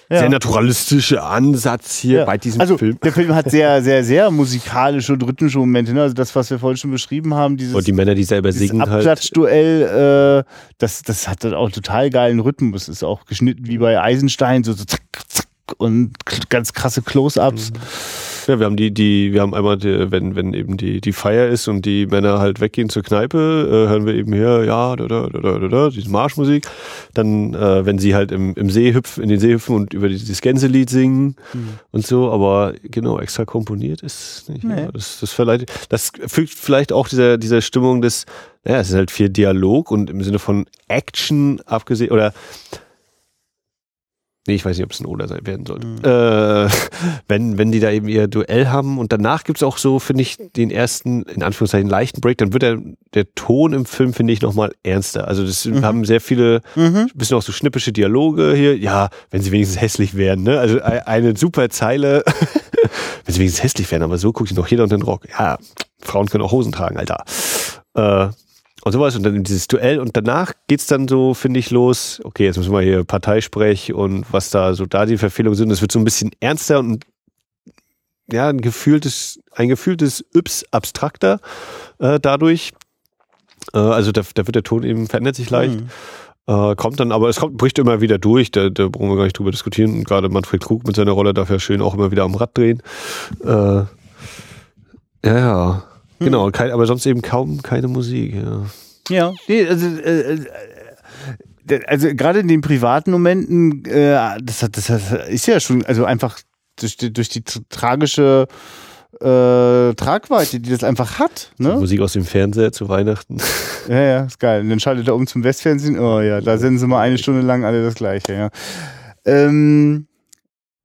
Speaker 1: ja. sehr naturalistische Ansatz hier ja. bei diesem
Speaker 2: also,
Speaker 1: Film.
Speaker 2: Der Film hat sehr, sehr, sehr musikalische und rhythmische Momente. Ne? Also das, was wir vorhin schon beschrieben haben, dieses
Speaker 1: und die Männer, die selber singen
Speaker 2: halt. Abklatschduell, äh, das, das hat auch total geilen Rhythmus. Ist auch geschnitten wie bei Eisenstein, so, so zack, zack und ganz krasse Close-ups. Mhm.
Speaker 1: Ja, wir haben die, die, wir haben einmal, die, wenn, wenn eben die, die Feier ist und die Männer halt weggehen zur Kneipe, äh, hören wir eben hier, ja, da, da, da, da, da, diese Marschmusik. Dann, äh, wenn sie halt im, im See hüpfen, in den See hüpfen und über dieses Gänselied singen mhm. und so, aber genau, extra komponiert ist nicht. Nee. Ja, das, das verleiht, das fügt vielleicht auch dieser, dieser Stimmung des, naja, es ist halt viel Dialog und im Sinne von Action abgesehen, oder Nee, ich weiß nicht, ob es ein Oder sein werden soll. Mhm. Äh, wenn, wenn die da eben ihr Duell haben und danach gibt es auch so, finde ich, den ersten, in Anführungszeichen, leichten Break, dann wird der, der Ton im Film, finde ich, nochmal ernster. Also das mhm. haben sehr viele, mhm. bisschen auch so schnippische Dialoge hier. Ja, wenn sie wenigstens hässlich wären, ne? Also eine super Zeile, wenn sie wenigstens hässlich wären, aber so guckt sich noch jeder unter den Rock. Ja, Frauen können auch Hosen tragen, Alter. Äh, und sowas und dann dieses Duell und danach geht's dann so, finde ich, los, okay, jetzt müssen wir hier Parteisprech und was da so da die Verfehlungen sind. Es wird so ein bisschen ernster und ja, ein gefühltes, ein gefühltes Yps abstrakter äh, dadurch. Äh, also da, da wird der Ton eben verändert sich leicht. Mhm. Äh, kommt dann, aber es kommt, bricht immer wieder durch, da, da brauchen wir gar nicht drüber diskutieren. Und gerade Manfred Krug mit seiner Rolle darf ja schön auch immer wieder am Rad drehen. Äh, ja, ja. Genau, kein, aber sonst eben kaum keine Musik. Ja,
Speaker 2: ja nee, also, äh, äh, also gerade in den privaten Momenten, äh, das, das, das ist ja schon, also einfach durch die, durch die tragische äh, Tragweite, die das einfach hat. Ne?
Speaker 1: Musik aus dem Fernseher zu Weihnachten.
Speaker 2: Ja, ja, ist geil. Und dann schaltet er um zum Westfernsehen. Oh ja, da senden sie mal eine Stunde lang alle das Gleiche. Ja. Ähm,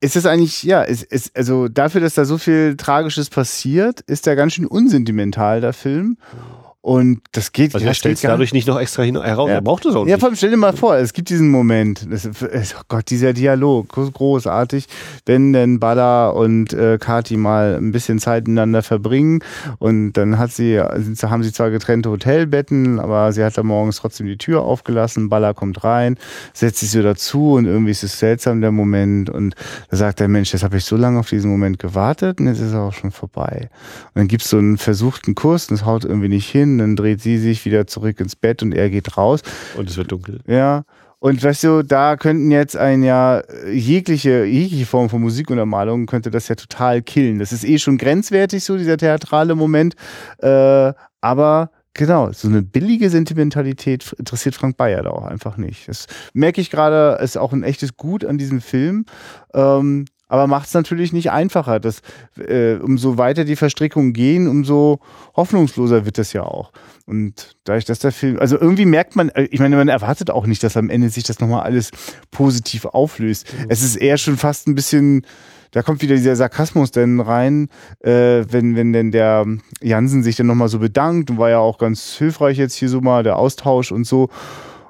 Speaker 2: ist das eigentlich, ja, ist, ist, also dafür, dass da so viel Tragisches passiert, ist der ganz schön unsentimental, der Film. Und das geht
Speaker 1: Also er stellt es dadurch nicht noch extra hin heraus.
Speaker 2: Ja.
Speaker 1: Er braucht es auch
Speaker 2: Ja,
Speaker 1: nicht.
Speaker 2: vor allem stell dir mal vor, es gibt diesen Moment, das, oh Gott, dieser Dialog, groß- großartig, wenn denn Balla und äh, Kati mal ein bisschen Zeit miteinander verbringen und dann hat sie, haben sie zwar getrennte Hotelbetten, aber sie hat da morgens trotzdem die Tür aufgelassen, Balla kommt rein, setzt sich so dazu und irgendwie ist es seltsam, der Moment und da sagt der Mensch, jetzt habe ich so lange auf diesen Moment gewartet und jetzt ist er auch schon vorbei. Und dann gibt's so einen versuchten Kurs und es haut irgendwie nicht hin, dann dreht sie sich wieder zurück ins Bett und er geht raus.
Speaker 1: Und es wird dunkel.
Speaker 2: Ja. Und weißt du, da könnten jetzt ein ja jegliche, jegliche Form von Musikuntermalung könnte das ja total killen. Das ist eh schon grenzwertig, so dieser theatrale Moment. Äh, aber genau, so eine billige Sentimentalität interessiert Frank Bayer da auch einfach nicht. Das merke ich gerade, ist auch ein echtes Gut an diesem Film. Ähm, aber macht es natürlich nicht einfacher. Das, äh, umso weiter die Verstrickungen gehen, umso hoffnungsloser wird es ja auch. Und dadurch, dass der Film, also irgendwie merkt man, äh, ich meine, man erwartet auch nicht, dass am Ende sich das nochmal alles positiv auflöst. Es ist eher schon fast ein bisschen, da kommt wieder dieser Sarkasmus denn rein, äh, wenn, wenn denn der Jansen sich dann nochmal so bedankt und war ja auch ganz hilfreich jetzt hier so mal, der Austausch und so.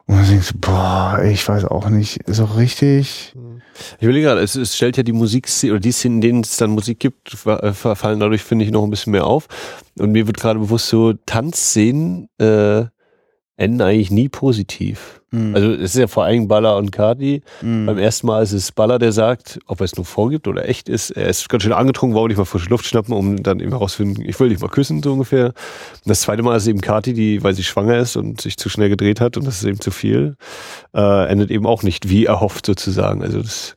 Speaker 2: Und dann denkst du, boah, ich weiß auch nicht, so richtig.
Speaker 1: Ich will gerade, es, es stellt ja die Musikszene oder die Szenen, in denen es dann Musik gibt, ver- äh, dadurch, finde ich, noch ein bisschen mehr auf. Und mir wird gerade bewusst, so Tanzszenen äh, enden eigentlich nie positiv.
Speaker 2: Mhm.
Speaker 1: Also es ist ja vor allem Baller und Cardi.
Speaker 2: Mhm.
Speaker 1: Beim ersten Mal ist es Baller, der sagt, ob er es nur vorgibt oder echt ist. Er ist ganz schön angetrunken, wollte ich mal frische Luft schnappen, um dann eben herauszufinden, ich will dich mal küssen, so ungefähr. Und das zweite Mal ist eben Kati, die, weil sie schwanger ist und sich zu schnell gedreht hat und das ist eben zu viel, äh, endet eben auch nicht wie erhofft sozusagen. Also das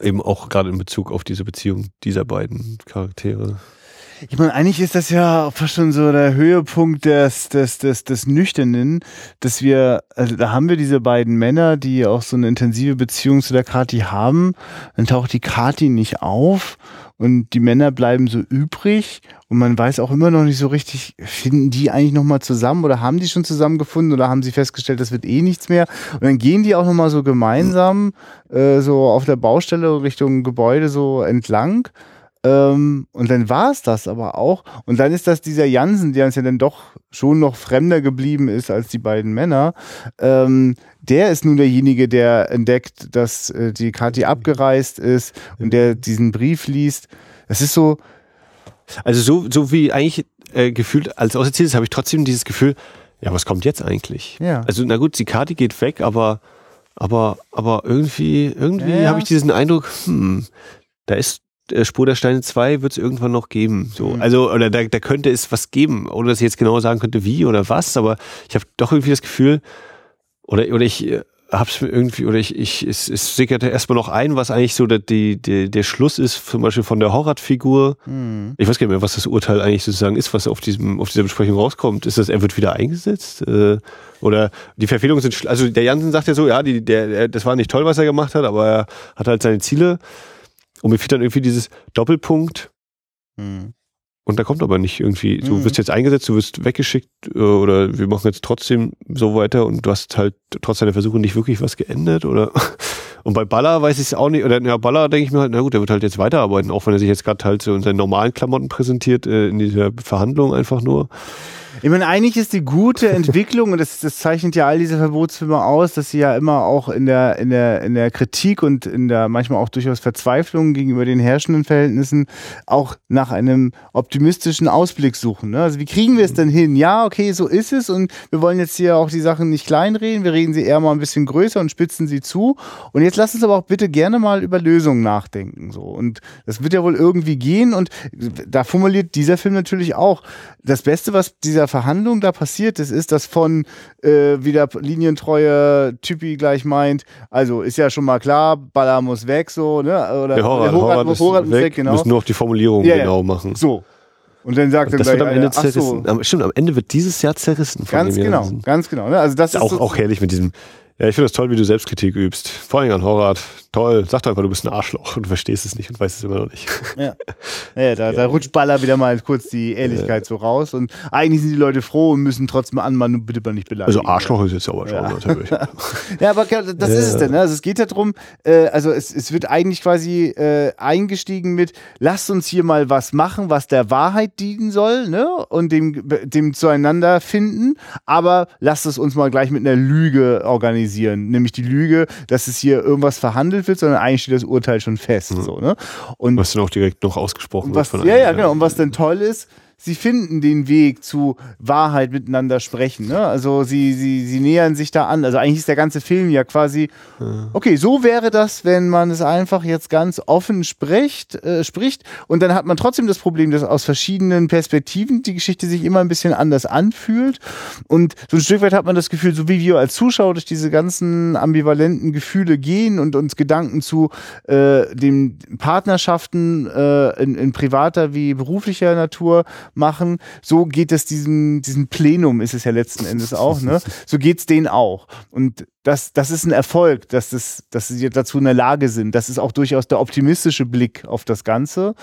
Speaker 1: eben auch gerade in Bezug auf diese Beziehung dieser beiden Charaktere.
Speaker 2: Ich meine, eigentlich ist das ja fast schon so der Höhepunkt des, des, des, des Nüchternen, dass wir, also da haben wir diese beiden Männer, die auch so eine intensive Beziehung zu der Kati haben. Dann taucht die Kati nicht auf und die Männer bleiben so übrig und man weiß auch immer noch nicht so richtig, finden die eigentlich nochmal zusammen oder haben die schon zusammengefunden oder haben sie festgestellt, das wird eh nichts mehr. Und dann gehen die auch nochmal so gemeinsam äh, so auf der Baustelle Richtung Gebäude so entlang. Ähm, und dann war es das aber auch. Und dann ist das dieser Jansen, der uns ja dann doch schon noch fremder geblieben ist als die beiden Männer. Ähm, der ist nun derjenige, der entdeckt, dass äh, die Kathi abgereist ist und der diesen Brief liest. Das ist so,
Speaker 1: Also so, so wie eigentlich äh, gefühlt als Auserzähltes habe ich trotzdem dieses Gefühl, ja, was kommt jetzt eigentlich?
Speaker 2: Ja.
Speaker 1: Also na gut, die Karte geht weg, aber aber aber irgendwie irgendwie
Speaker 2: Ja, ja.
Speaker 1: habe ich diesen Eindruck, hm, da ist Spur der Steine 2 wird es irgendwann noch geben. So,
Speaker 2: Mhm.
Speaker 1: also oder da, da könnte es was geben, ohne dass ich jetzt genau sagen könnte, wie oder was, aber ich habe doch irgendwie das Gefühl oder oder ich äh, hab's mir irgendwie oder ich ich es, es sickerte erstmal noch ein, was eigentlich so der die, die, der Schluss ist, zum Beispiel von der Horror-Figur.
Speaker 2: hm,
Speaker 1: Ich weiß gar nicht mehr, was das Urteil eigentlich sozusagen ist, was auf diesem auf dieser Besprechung rauskommt. Ist das, er wird wieder eingesetzt? Äh, oder die Verfehlungen sind, also der Jansen sagt ja so, ja, die, der, der, das war nicht toll, was er gemacht hat, aber er hat halt seine Ziele. Und mir fehlt dann irgendwie dieses Doppelpunkt.
Speaker 2: hm.
Speaker 1: Und da kommt aber nicht irgendwie, du
Speaker 2: Mhm.
Speaker 1: wirst jetzt eingesetzt, du wirst weggeschickt äh, oder wir machen jetzt trotzdem so weiter und du hast halt trotz deiner Versuche nicht wirklich was geändert oder und bei Baller weiß ich es auch nicht, oder ja, Baller denke ich mir halt, na gut, der wird halt jetzt weiterarbeiten, auch wenn er sich jetzt gerade halt so in seinen normalen Klamotten präsentiert, äh, in dieser Verhandlung einfach nur.
Speaker 2: Ich meine, eigentlich ist die gute Entwicklung, und das, das zeichnet ja all diese Verbotsfilme aus, dass sie ja immer auch in der, in der, in der Kritik und in der manchmal auch durchaus Verzweiflung gegenüber den herrschenden Verhältnissen auch nach einem optimistischen Ausblick suchen. Ne? Also wie kriegen wir es denn hin? Ja, okay, so ist es und wir wollen jetzt hier auch die Sachen nicht kleinreden, wir reden sie eher mal ein bisschen größer und spitzen sie zu. Und jetzt lass uns aber auch bitte gerne mal über Lösungen nachdenken. So. Und das wird ja wohl irgendwie gehen und da formuliert dieser Film natürlich auch, das Beste, was dieser Verhandlung da passiert ist, ist, dass von äh, wieder linientreue Typi gleich meint, also ist ja schon mal klar, Baller muss weg, so, ne? Oder
Speaker 1: Der Horror,
Speaker 2: der Horat,
Speaker 1: ist
Speaker 2: Horat muss
Speaker 1: weg,
Speaker 2: weg, genau.
Speaker 1: müssen nur noch die Formulierung
Speaker 2: ja.
Speaker 1: genau machen.
Speaker 2: So. Und dann sagt er gleich,
Speaker 1: wird am Ende
Speaker 2: so,
Speaker 1: zerrissen. Am, stimmt, am Ende wird dieses Jahr zerrissen von
Speaker 2: ganz genau,
Speaker 1: Jansen.
Speaker 2: ganz genau. Ne? Also das ist
Speaker 1: Auch,
Speaker 2: so,
Speaker 1: auch herrlich mit diesem, ja, ich finde das toll, wie du Selbstkritik übst. Vor allem an Horror. Toll, sag doch einfach, du bist ein Arschloch und verstehst es nicht und weißt es immer noch nicht.
Speaker 2: Ja, ja da, da rutscht Baller wieder mal kurz die Ehrlichkeit so raus und eigentlich sind die Leute froh und müssen trotzdem anmachen bitte mal nicht beleidigen.
Speaker 1: Also Arschloch ist jetzt aber schon
Speaker 2: Ja.
Speaker 1: natürlich.
Speaker 2: Ja, aber das ist es denn. Ne? Also es geht ja darum, äh, also es, es wird eigentlich quasi äh, eingestiegen mit, lasst uns hier mal was machen, was der Wahrheit dienen soll, ne? Und dem, dem zueinander finden, aber lasst es uns mal gleich mit einer Lüge organisieren. Nämlich die Lüge, dass es hier irgendwas verhandelt wird, sondern eigentlich steht das Urteil schon fest. So, ne? Und
Speaker 1: Was dann auch direkt noch ausgesprochen wird
Speaker 2: was,
Speaker 1: von
Speaker 2: ja, ja, genau. Und was dann toll ist, sie finden den Weg zu Wahrheit miteinander sprechen. Ne? Also sie, sie, sie nähern sich da an. Also eigentlich ist der ganze Film ja quasi, okay, so wäre das, wenn man es einfach jetzt ganz offen spricht, äh, spricht. Und dann hat man trotzdem das Problem, dass aus verschiedenen Perspektiven die Geschichte sich immer ein bisschen anders anfühlt. Und so ein Stück weit hat man das Gefühl, so wie wir als Zuschauer durch diese ganzen ambivalenten Gefühle gehen und uns Gedanken zu äh, den Partnerschaften äh, in, in privater wie beruflicher Natur machen, so geht es diesem, diesem Plenum, ist es ja letzten Endes auch, ne? So geht's denen auch. Und das, das ist ein Erfolg, dass, das, dass sie dazu in der Lage sind. Das ist auch durchaus der optimistische Blick auf das Ganze.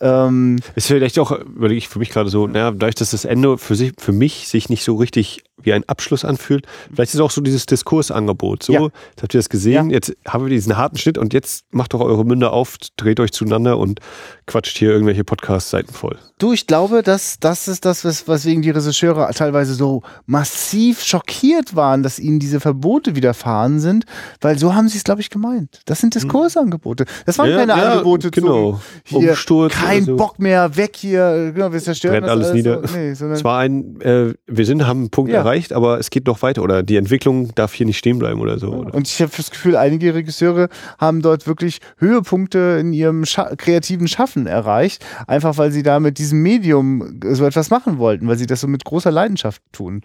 Speaker 2: Ähm,
Speaker 1: Ist vielleicht auch, überlege ich für mich gerade so, naja, dadurch, dass das Ende für sich, für mich sich nicht so richtig wie ein Abschluss anfühlt, vielleicht ist es auch so dieses Diskursangebot. So,
Speaker 2: Ja.
Speaker 1: jetzt habt ihr das gesehen, jetzt haben wir diesen harten Schnitt und jetzt macht doch eure Münder auf, dreht euch zueinander und quatscht hier irgendwelche Podcast-Seiten voll.
Speaker 2: Du, ich glaube, dass das ist das, was, weswegen die Regisseure teilweise so massiv schockiert waren, dass ihnen diese Verbote widerfahren sind, weil so haben sie es, glaube ich, gemeint. Das sind Diskursangebote. Das waren
Speaker 1: Ja,
Speaker 2: keine
Speaker 1: ja,
Speaker 2: Angebote
Speaker 1: genau.
Speaker 2: zum hier,
Speaker 1: Umsturz
Speaker 2: kein
Speaker 1: so.
Speaker 2: Bock mehr, weg hier, genau, wir zerstören
Speaker 1: Brennt
Speaker 2: das
Speaker 1: alles nieder.
Speaker 2: So. Nee, sondern
Speaker 1: Es war ein, äh, wir sind, haben einen Punkt
Speaker 2: Ja.
Speaker 1: erreicht, aber es geht noch weiter oder die Entwicklung darf hier nicht stehen bleiben oder so. Oder?
Speaker 2: Und ich habe das Gefühl, einige Regisseure haben dort wirklich Höhepunkte in ihrem Scha kreativen Schaffen erreicht, einfach weil sie da mit diesem Medium so etwas machen wollten, weil sie das so mit großer Leidenschaft tun.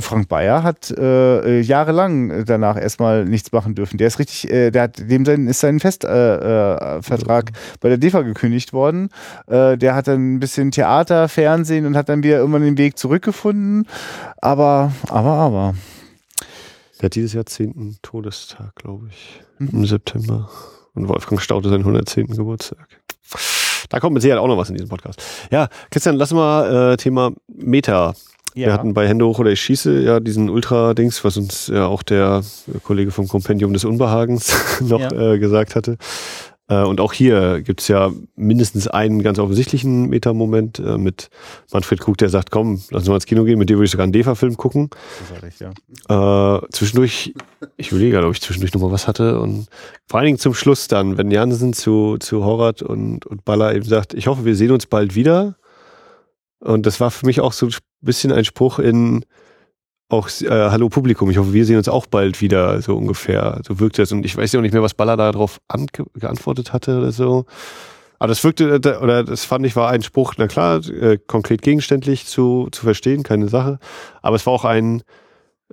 Speaker 2: Frank Bayer hat äh, äh, jahrelang danach erstmal nichts machen dürfen. Der ist richtig, äh, der hat dem sein ist sein Festvertrag äh, Vertrag bei der DEFA gekündigt worden. Äh, der hat dann ein bisschen Theater, Fernsehen und hat dann wieder irgendwann den Weg zurückgefunden. Aber, aber, aber.
Speaker 1: Der hat dieses Jahr 10. Todestag, glaube ich,
Speaker 2: Mhm.
Speaker 1: im September. Und Wolfgang Staute seinen 110. Geburtstag. Da kommt mit Sicherheit auch noch was in diesem Podcast. Ja, Christian, lass mal äh, Thema Meta. Wir hatten bei Hände hoch oder ich schieße ja diesen Ultra-Dings, was uns ja auch der Kollege vom Kompendium des Unbehagens noch
Speaker 2: Ja.
Speaker 1: äh, gesagt hatte. Äh, und auch hier gibt's ja mindestens einen ganz offensichtlichen Meta-Moment äh, mit Manfred Krug, der sagt, komm, lass uns mal ins Kino gehen, mit dir würde ich sogar einen DEFA-Film gucken.
Speaker 2: Großartig, ja.
Speaker 1: Äh, zwischendurch, ich überlege gerade, ob ich zwischendurch nochmal was hatte und vor allen Dingen zum Schluss dann, wenn Jansen zu, zu Horat und, und Baller eben sagt, ich hoffe, wir sehen uns bald wieder. Und das war für mich auch so ein bisschen ein Spruch in auch äh, Hallo Publikum, ich hoffe, wir sehen uns auch bald wieder, so ungefähr. So wirkte es. Und ich weiß ja auch nicht mehr, was Baller darauf geantwortet hatte oder so. Aber das wirkte, äh, oder das fand ich, war ein Spruch, na klar, äh, konkret gegenständlich zu, zu verstehen, keine Sache. Aber es war auch ein,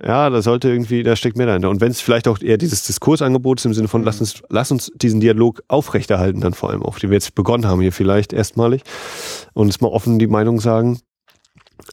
Speaker 1: ja, da sollte irgendwie, da steckt mehr dahinter. Und wenn es vielleicht auch eher dieses Diskursangebot ist im Sinne von, lass uns, lass uns diesen Dialog aufrechterhalten, dann vor allem auch, den wir jetzt begonnen haben hier vielleicht erstmalig. Und uns mal offen die Meinung sagen.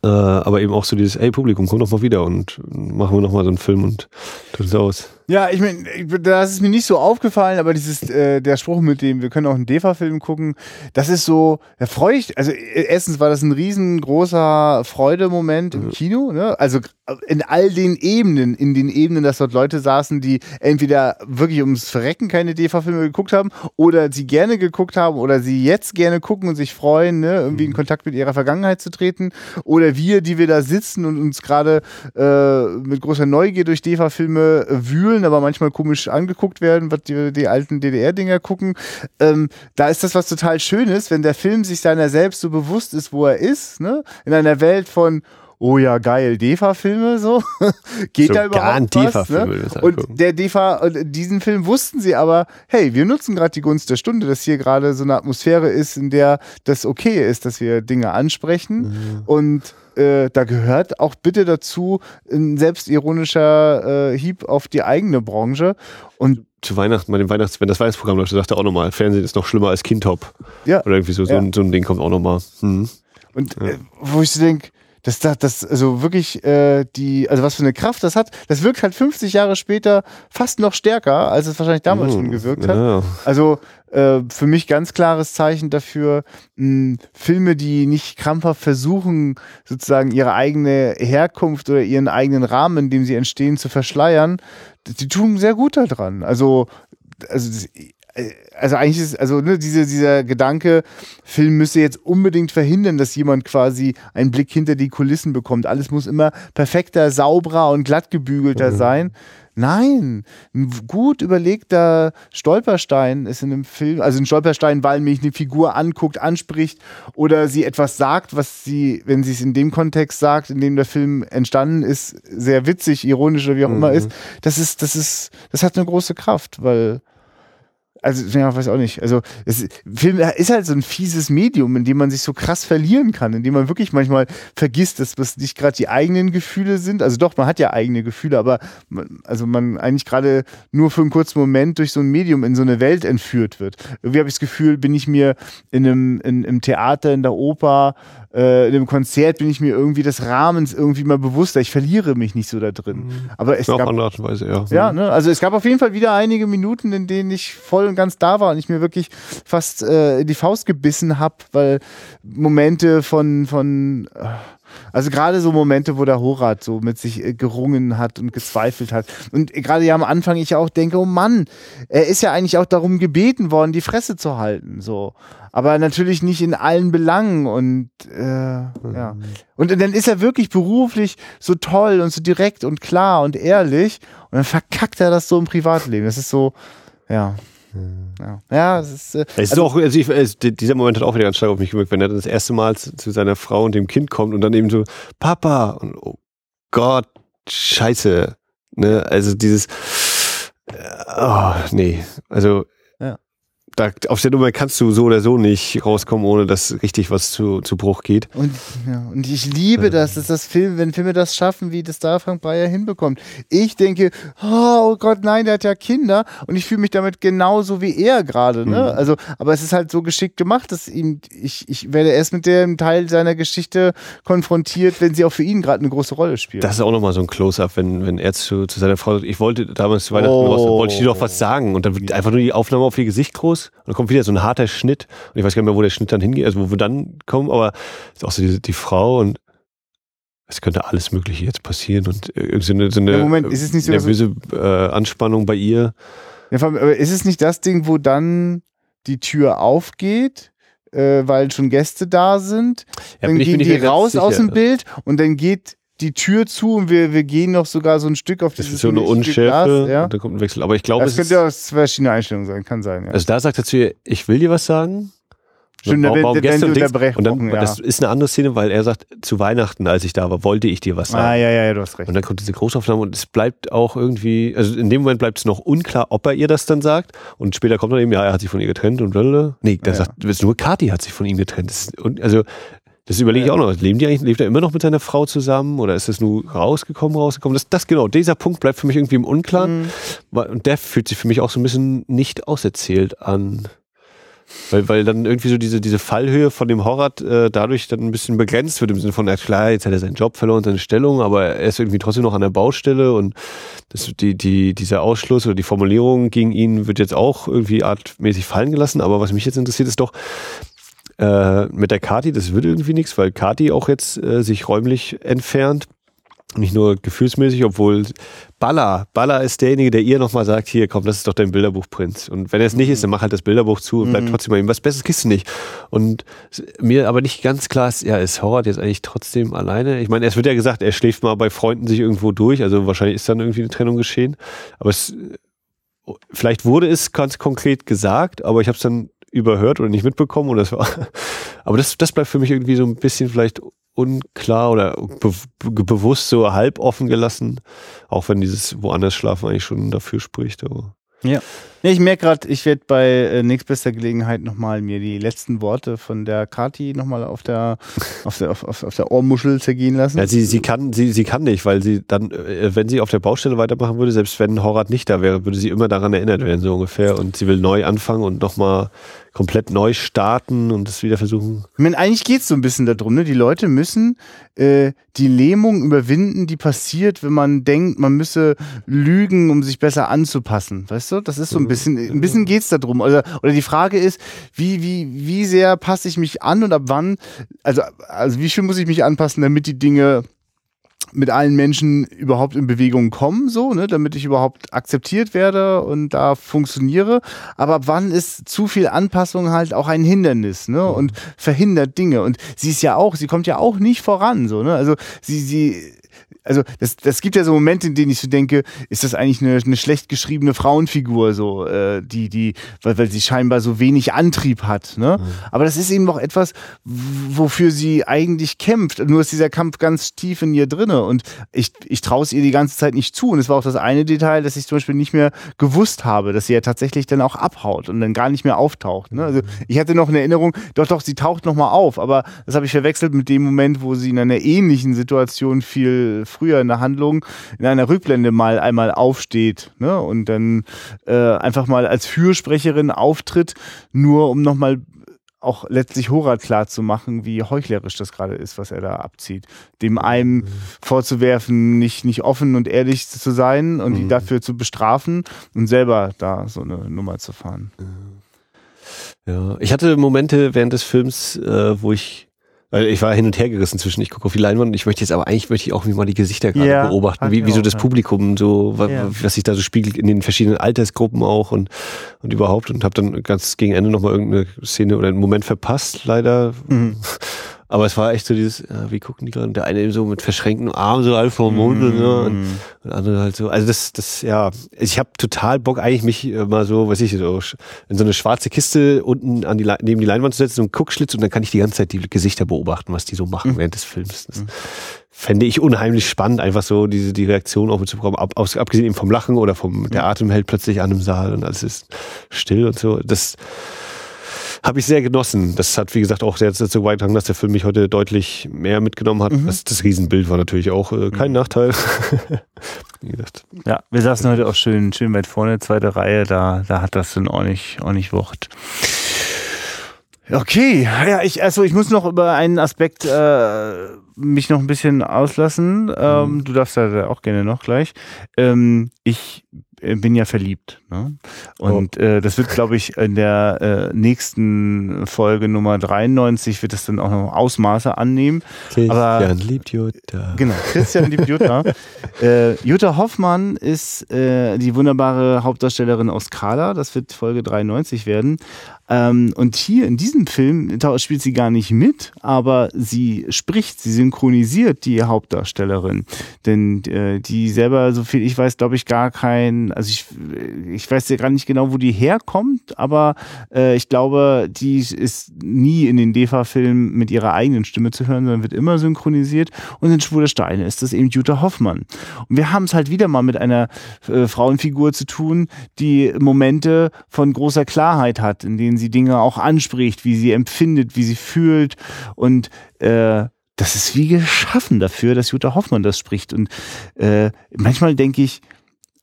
Speaker 1: Äh, aber eben auch so dieses, ey Publikum, komm doch mal wieder und machen wir noch mal so einen Film und tut es aus.
Speaker 2: Ja, ich meine, das ist mir nicht so aufgefallen, aber dieses, äh, der Spruch mit dem, wir können auch einen DEFA-Film gucken, das ist so, da freue ich, also äh, erstens war das ein riesengroßer Freudemoment im Kino, ne? Also in all den Ebenen, in den Ebenen, dass dort Leute saßen, die entweder wirklich ums Verrecken keine DEFA-Filme geguckt haben oder sie gerne geguckt haben oder sie jetzt gerne gucken und sich freuen, ne? irgendwie in Kontakt mit ihrer Vergangenheit zu treten. Oder wir, die wir da sitzen und uns gerade äh, mit großer Neugier durch DEFA-Filme äh, wühlen, aber manchmal komisch angeguckt werden, was die, die alten DDR-Dinger gucken. Ähm, da ist das was total Schönes, wenn der Film sich seiner selbst so bewusst ist, wo er ist, ne? In einer Welt von oh ja, geil, DEFA-Filme, so. Geht
Speaker 1: So
Speaker 2: da überhaupt was,
Speaker 1: will
Speaker 2: ne? Und der DEFA, und diesen Film wussten sie aber, hey, wir nutzen gerade die Gunst der Stunde, dass hier gerade so eine Atmosphäre ist, in der das okay ist, dass wir Dinge ansprechen.
Speaker 1: Mhm.
Speaker 2: Und äh, da gehört auch bitte dazu ein selbstironischer äh, Hieb auf die eigene Branche. Und
Speaker 1: Zu Weihnachten, bei dem Weihnachts, wenn das Weihnachtsprogramm läuft, sagt er auch nochmal, Fernsehen ist noch schlimmer als Kindtop.
Speaker 2: ja,
Speaker 1: Oder irgendwie so, so,
Speaker 2: Ja.
Speaker 1: ein, so ein Ding kommt auch nochmal. Hm.
Speaker 2: Und äh, wo ich so denke, Das, das, das, also wirklich, äh, die, also was für eine Kraft das hat, das wirkt halt 50 Jahre später fast noch stärker, als es wahrscheinlich damals
Speaker 1: Mm,
Speaker 2: schon gewirkt hat.
Speaker 1: Ja.
Speaker 2: Also äh, für mich ganz klares Zeichen dafür, mh, Filme, die nicht krampfhaft versuchen, sozusagen ihre eigene Herkunft oder ihren eigenen Rahmen, in dem sie entstehen, zu verschleiern, die tun sehr gut daran. Also, also das- also eigentlich ist, also ne, diese, dieser Gedanke, Film müsse jetzt unbedingt verhindern, dass jemand quasi einen Blick hinter die Kulissen bekommt. Alles muss immer perfekter, sauberer und glatt gebügelter sein. Nein, ein gut überlegter Stolperstein ist in einem Film, also ein Stolperstein, weil mich eine Figur anguckt, anspricht oder sie etwas sagt, was sie, wenn sie es in dem Kontext sagt, in dem der Film entstanden ist, sehr witzig, ironisch oder wie auch immer ist. Das ist, das ist, das hat eine große Kraft, weil also, ja, weiß auch nicht. Also, es, Film ist halt so ein fieses Medium, in dem man sich so krass verlieren kann, in dem man wirklich manchmal vergisst, dass das nicht gerade die eigenen Gefühle sind. Also doch, man hat ja eigene Gefühle, aber man, also man eigentlich gerade nur für einen kurzen Moment durch so ein Medium in so eine Welt entführt wird. Irgendwie habe ich das Gefühl, bin ich mir in einem, in, im Theater, in der Oper, äh, in einem Konzert bin ich mir irgendwie des Rahmens irgendwie mal bewusster. Ich verliere mich nicht so da drin. Aber es
Speaker 1: Auf
Speaker 2: gab
Speaker 1: andere Art und Weise, ja.
Speaker 2: ja, ne? Also es gab auf jeden Fall wieder einige Minuten, in denen ich voll und ganz da war und ich mir wirklich fast äh, in die Faust gebissen habe, weil Momente von, von äh, also gerade so Momente, wo der Horat so mit sich äh, gerungen hat und gezweifelt hat. Und gerade ja am Anfang ich auch denke, oh Mann, er ist ja eigentlich auch darum gebeten worden, die Fresse zu halten. So. Aber natürlich nicht in allen Belangen und äh, ja. Und dann ist er wirklich beruflich so toll und so direkt und klar und ehrlich und dann verkackt er das so im Privatleben. Das ist so, ja. Ja, ja es ist. Äh,
Speaker 1: Es ist auch, also ich, es, dieser Moment hat auch wieder ganz stark auf mich gewirkt, wenn er dann das erste Mal zu, zu seiner Frau und dem Kind kommt und dann eben so, Papa, und oh Gott, scheiße. Ne? Also dieses, oh, nee, also. Da, auf der Nummer kannst du so oder so nicht rauskommen, ohne dass richtig was zu, zu Bruch geht.
Speaker 2: Und, ja, und ich liebe das, dass das Film, wenn Filme das schaffen, wie das da Frank Breyer hinbekommt. Ich denke, oh Gott, nein, der hat ja Kinder und ich fühle mich damit genauso wie er gerade. Ne?
Speaker 1: Mhm.
Speaker 2: Also, aber es ist halt so geschickt gemacht, dass ihm, ich, ich werde erst mit dem Teil seiner Geschichte konfrontiert, wenn sie auch für ihn gerade eine große Rolle spielt.
Speaker 1: Das ist auch nochmal so ein Close-Up, wenn, wenn er zu, zu seiner Frau sagt, ich wollte damals zu Weihnachten
Speaker 2: Oh.
Speaker 1: raus, wollte ich dir doch was sagen. Und dann wird einfach nur die Aufnahme auf ihr Gesicht groß und dann kommt wieder so ein harter Schnitt. Und ich weiß gar nicht mehr, wo der Schnitt dann hingeht, also wo wir dann kommen, aber ist auch so die, die Frau und es könnte alles Mögliche jetzt passieren und irgendwie so eine, so eine
Speaker 2: Ja, Moment, ist es nicht sogar so-
Speaker 1: nervöse äh, Anspannung bei ihr.
Speaker 2: Aber ist es nicht das Ding, wo dann die Tür aufgeht, äh, weil schon Gäste da sind?
Speaker 1: Ja,
Speaker 2: dann gehen die raus aus
Speaker 1: sicher.
Speaker 2: dem Bild und dann geht die Tür zu und wir, wir gehen noch sogar so ein Stück auf
Speaker 1: Das
Speaker 2: dieses
Speaker 1: ist so eine Unschärfe
Speaker 2: Glas, ja.
Speaker 1: und dann kommt ein Wechsel. Aber ich glaube,
Speaker 2: Das
Speaker 1: es
Speaker 2: könnte aus verschiedene Einstellungen sein, kann sein. Ja.
Speaker 1: also da sagt er zu ihr, ich will dir was sagen.
Speaker 2: Stimmt,
Speaker 1: Warum-
Speaker 2: wenn-
Speaker 1: warum
Speaker 2: wenn
Speaker 1: gestern
Speaker 2: du
Speaker 1: und dann,
Speaker 2: ja.
Speaker 1: das ist eine andere Szene, weil er sagt, zu Weihnachten, als ich da war, wollte ich dir was sagen.
Speaker 2: ah, ja, ja, ja, du hast recht.
Speaker 1: Und dann kommt diese Großaufnahme und es bleibt auch irgendwie, also in dem Moment bleibt es noch unklar, ob er ihr das dann sagt. Und später kommt dann eben, ja, er hat sich von ihr getrennt und blablabla. Nee, der
Speaker 2: Ja.
Speaker 1: sagt, es ist nur Kathi hat sich von ihm getrennt. Und, also, das überlege ich auch noch. Leben die eigentlich, lebt er immer noch mit seiner Frau zusammen oder ist es nur rausgekommen, rausgekommen? Das, das genau, dieser Punkt bleibt für mich irgendwie im Unklaren.
Speaker 2: Mhm.
Speaker 1: Und der fühlt sich für mich auch so ein bisschen nicht auserzählt an. Weil, weil dann irgendwie so diese, diese Fallhöhe von dem Horror äh, dadurch dann ein bisschen begrenzt wird im Sinne von, ja klar, jetzt hat er seinen Job verloren, seine Stellung, aber er ist irgendwie trotzdem noch an der Baustelle und das, die, die, dieser Ausschluss oder die Formulierung gegen ihn wird jetzt auch irgendwie artmäßig fallen gelassen. Aber was mich jetzt interessiert, ist doch, äh, mit der Kati, das wird irgendwie nichts, weil Kati auch jetzt äh, sich räumlich entfernt. Nicht nur gefühlsmäßig, obwohl Baller, Baller ist derjenige, der ihr nochmal sagt, hier komm, das ist doch dein Bilderbuchprinz. Und wenn er es nicht ist, dann mach halt das Bilderbuch zu und bleib trotzdem bei ihm. Was Besseres kriegst du nicht. Und mir aber nicht ganz klar ist, ja, ist Howard jetzt eigentlich trotzdem alleine? Ich meine, es wird ja gesagt, er schläft mal bei Freunden sich irgendwo durch, also wahrscheinlich ist dann irgendwie eine Trennung geschehen. Aber es, vielleicht wurde es ganz konkret gesagt, aber ich habe es dann überhört oder nicht mitbekommen und das war, aber das, das bleibt für mich irgendwie so ein bisschen vielleicht unklar oder be be bewusst so halb offen gelassen, auch wenn dieses woanders schlafen eigentlich schon dafür spricht. Aber
Speaker 2: Nee, ich merke gerade, ich werde bei äh, nächstbester Gelegenheit nochmal mir die letzten Worte von der Kati nochmal auf der, auf der, auf, auf, auf der Ohrmuschel zergehen lassen.
Speaker 1: ja, sie, sie kann, sie, sie kann nicht, weil sie dann, äh, wenn sie auf der Baustelle weitermachen würde, selbst wenn Horat nicht da wäre, würde sie immer daran erinnert werden, so ungefähr. Und sie will neu anfangen und nochmal komplett neu starten und das wieder versuchen.
Speaker 2: Ich meine, eigentlich geht's so ein bisschen darum, ne? Die Leute müssen äh, die Lähmung überwinden, die passiert, wenn man denkt, man müsse lügen, um sich besser anzupassen. Weißt du? Das ist so ein bisschen, ein bisschen geht's darum. Oder, oder die Frage ist, wie, wie, wie sehr passe ich mich an und ab wann, also, also wie viel muss ich mich anpassen, damit die Dinge mit allen Menschen überhaupt in Bewegung kommen, so, ne, damit ich überhaupt akzeptiert werde und da funktioniere. Aber wann ist zu viel Anpassung halt auch ein Hindernis, ne, und verhindert Dinge. Und sie ist ja auch, sie kommt ja auch nicht voran, so, ne, also sie, sie, also das, das gibt ja so Momente, in denen ich so denke, ist das eigentlich eine, eine schlecht geschriebene Frauenfigur, so, äh, die, die, weil, weil sie scheinbar so wenig Antrieb hat. Ne? Mhm. Aber das ist eben noch etwas, wofür sie eigentlich kämpft. Nur ist dieser Kampf ganz tief in ihr drinne. Und ich, ich traue es ihr die ganze Zeit nicht zu. Und es war auch das eine Detail, dass ich zum Beispiel nicht mehr gewusst habe, dass sie ja tatsächlich dann auch abhaut und dann gar nicht mehr auftaucht. Ne? Also ich hatte noch eine Erinnerung, doch, doch, sie taucht nochmal auf, aber das habe ich verwechselt mit dem Moment, wo sie in einer ähnlichen Situation viel früher in der Handlung in einer Rückblende mal einmal aufsteht ne? und dann äh, einfach mal als Fürsprecherin auftritt, nur um nochmal auch letztlich Horat klar zu machen, wie heuchlerisch das gerade ist, was er da abzieht. Dem einem mhm. vorzuwerfen, nicht, nicht offen und ehrlich zu sein und mhm. ihn dafür zu bestrafen und selber da so eine Nummer zu fahren.
Speaker 1: Ja, ich hatte Momente während des Films, äh, wo ich weil ich war hin und her gerissen zwischen, ich gucke auf die Leinwand und ich möchte jetzt aber eigentlich möchte ich auch mal die Gesichter gerade ja, beobachten, wie, wie so das Publikum so, ja. was sich da so spiegelt in den verschiedenen Altersgruppen auch und, und überhaupt und habe dann ganz gegen Ende nochmal irgendeine Szene oder einen Moment verpasst, leider. Mhm. Aber es war echt so dieses, ja, wie gucken die gerade? Der eine eben so mit verschränkten Armen so halb vor dem Mund mm. ne? und, und andere halt so. Also das, das, ja, ich habe total Bock eigentlich mich mal so, weiß ich, so in so eine schwarze Kiste unten an die neben die Leinwand zu setzen, so einen Guckschlitz und dann kann ich die ganze Zeit die Gesichter beobachten, was die so machen mm. während des Films. Das mm. fände ich unheimlich spannend, einfach so diese die Reaktion auch mitzubekommen, ab, abgesehen eben vom Lachen oder vom der Atem hält plötzlich an im Saal und alles ist still und so. Das habe ich sehr genossen. Das hat, wie gesagt, auch sehr dazu beigetragen, dass der Film mich heute deutlich mehr mitgenommen hat. Mhm. Das, das, Riesenbild war natürlich auch äh, kein mhm. Nachteil.
Speaker 2: ja, wir saßen heute auch schön, schön weit vorne, zweite Reihe, da, da hat das dann ordentlich, ordentlich Wucht. Okay, ja, ich, also ich muss noch über einen Aspekt äh, mich noch ein bisschen auslassen. Ähm, mhm. Du darfst da auch gerne noch gleich. Ähm, ich bin ja verliebt. Ne? Und oh. äh, das wird, glaube ich, in der äh, nächsten Folge Nummer 93 wird es dann auch noch Ausmaße annehmen.
Speaker 1: Christian Aber, liebt Jutta.
Speaker 2: Genau, Christian liebt Jutta. äh, Jutta Hoffmann ist äh, die wunderbare Hauptdarstellerin aus Kala. Das wird Folge 93 werden. Ähm, und hier in diesem Film spielt sie gar nicht mit, aber sie spricht, sie synchronisiert die Hauptdarstellerin. Denn äh, die selber, so viel ich weiß, glaube ich, gar kein, also ich, ich weiß ja gar nicht genau, wo die herkommt, aber äh, ich glaube, die ist nie in den DEFA-Filmen mit ihrer eigenen Stimme zu hören, sondern wird immer synchronisiert. Und in Schwule Steine ist das eben Jutta Hoffmann. Und wir haben es halt wieder mal mit einer äh, Frauenfigur zu tun, die Momente von großer Klarheit hat, in denen sie Dinge auch anspricht, wie sie empfindet, wie sie fühlt und äh, das ist wie geschaffen dafür, dass Jutta Hoffmann das spricht. Und äh, manchmal denke ich,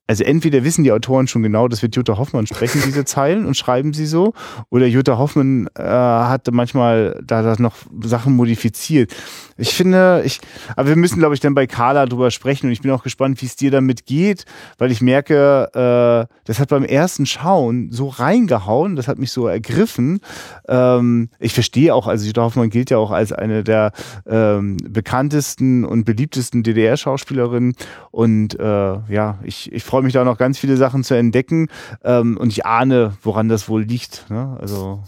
Speaker 2: also entweder wissen die Autoren schon genau, das wird Jutta Hoffmann sprechen, diese Zeilen, und schreiben sie so, oder Jutta Hoffmann äh, hatte manchmal da, da noch Sachen modifiziert. Ich finde, ich, aber wir müssen, glaube ich, dann bei Carla drüber sprechen und ich bin auch gespannt, wie es dir damit geht, weil ich merke, äh, das hat beim ersten Schauen so reingehauen, das hat mich so ergriffen. Ähm, ich verstehe auch, also Jutta Hoffmann gilt ja auch als eine der ähm, bekanntesten und beliebtesten DDR-Schauspielerinnen und äh, ja, ich, ich freue mich da noch ganz viele Sachen zu entdecken ähm, und ich ahne, woran das wohl liegt. Ne? Also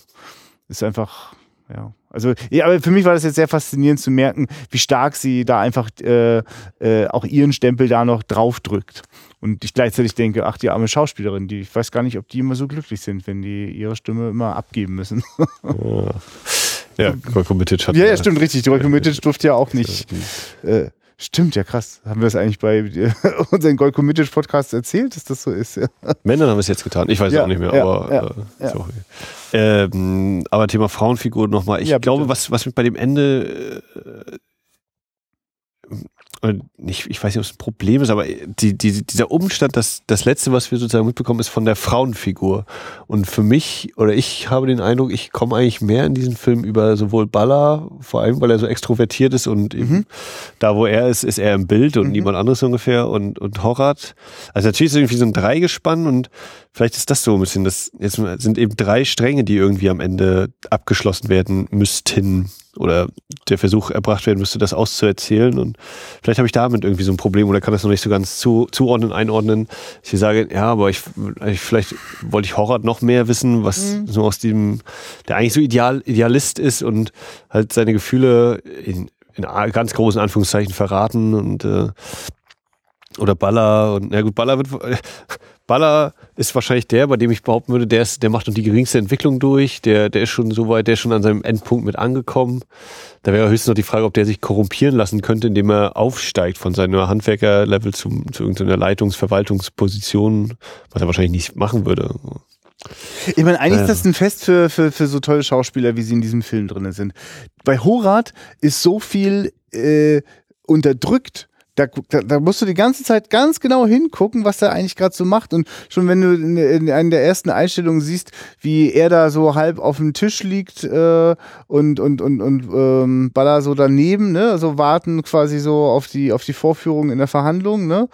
Speaker 2: ist einfach, ja. Also, ja, aber für mich war das jetzt sehr faszinierend zu merken, wie stark sie da einfach äh, äh, auch ihren Stempel da noch draufdrückt. Und ich gleichzeitig denke, ach, die arme Schauspielerin, die, ich weiß gar nicht, ob die immer so glücklich sind, wenn die ihre Stimme immer abgeben müssen.
Speaker 1: ja. Ja, Golko Mitic hat.
Speaker 2: Ja, ja, stimmt, richtig. Golko Mitic durfte ja auch nicht. Äh, Stimmt, ja krass. Haben wir es eigentlich bei äh, unseren Golko Mitic Podcast erzählt, dass das so ist? Ja.
Speaker 1: Männer haben es jetzt getan. Ich weiß ja, auch nicht mehr, ja, aber ja, äh, okay. ähm, aber Thema Frauenfigur nochmal. Ich glaube, was, was mit bei dem Ende äh, nicht, ich weiß nicht, ob es ein Problem ist, aber die, die, dieser Umstand, dass das Letzte, was wir sozusagen mitbekommen, ist von der Frauenfigur. Und für mich, oder ich habe den Eindruck, ich komme eigentlich mehr in diesen Film über sowohl Baller, vor allem weil er so extrovertiert ist und mhm. da, wo er ist, ist er im Bild und mhm. niemand anderes ungefähr und, und Horat. Also natürlich ist es irgendwie so ein Dreigespann und vielleicht ist das so ein bisschen, das jetzt sind eben drei Stränge, die irgendwie am Ende abgeschlossen werden müssten oder der Versuch erbracht werden müsste, das auszuerzählen. Und vielleicht habe ich damit irgendwie so ein Problem oder kann das noch nicht so ganz zu, zuordnen, einordnen. Ich sage, ja, aber ich, ich vielleicht wollte ich Horror noch mehr wissen, was mhm. so aus dem, der eigentlich so ideal, Idealist ist und halt seine Gefühle in, in ganz großen Anführungszeichen verraten und äh, oder Baller und ja gut, Baller wird Baller ist wahrscheinlich der, bei dem ich behaupten würde, der ist, der macht noch die geringste Entwicklung durch, der, der ist schon so weit, der ist schon an seinem Endpunkt mit angekommen. Da wäre höchstens noch die Frage, ob der sich korrumpieren lassen könnte, indem er aufsteigt von seiner Handwerkerlevel zu, zu irgendeiner Leitungsverwaltungsposition, was er wahrscheinlich nicht machen würde.
Speaker 2: Ich meine, eigentlich ist das ein Fest für, für, für so tolle Schauspieler, wie sie in diesem Film drin sind. Bei Horat ist so viel äh, unterdrückt da, da, da, musst du die ganze Zeit ganz genau hingucken, was er eigentlich gerade so macht. Und schon wenn du in, in einer der ersten Einstellungen siehst, wie er da so halb auf dem Tisch liegt äh, und, und, und, und ähm, Baller so daneben, ne, so warten quasi so auf die, auf die Vorführung in der Verhandlung, ne?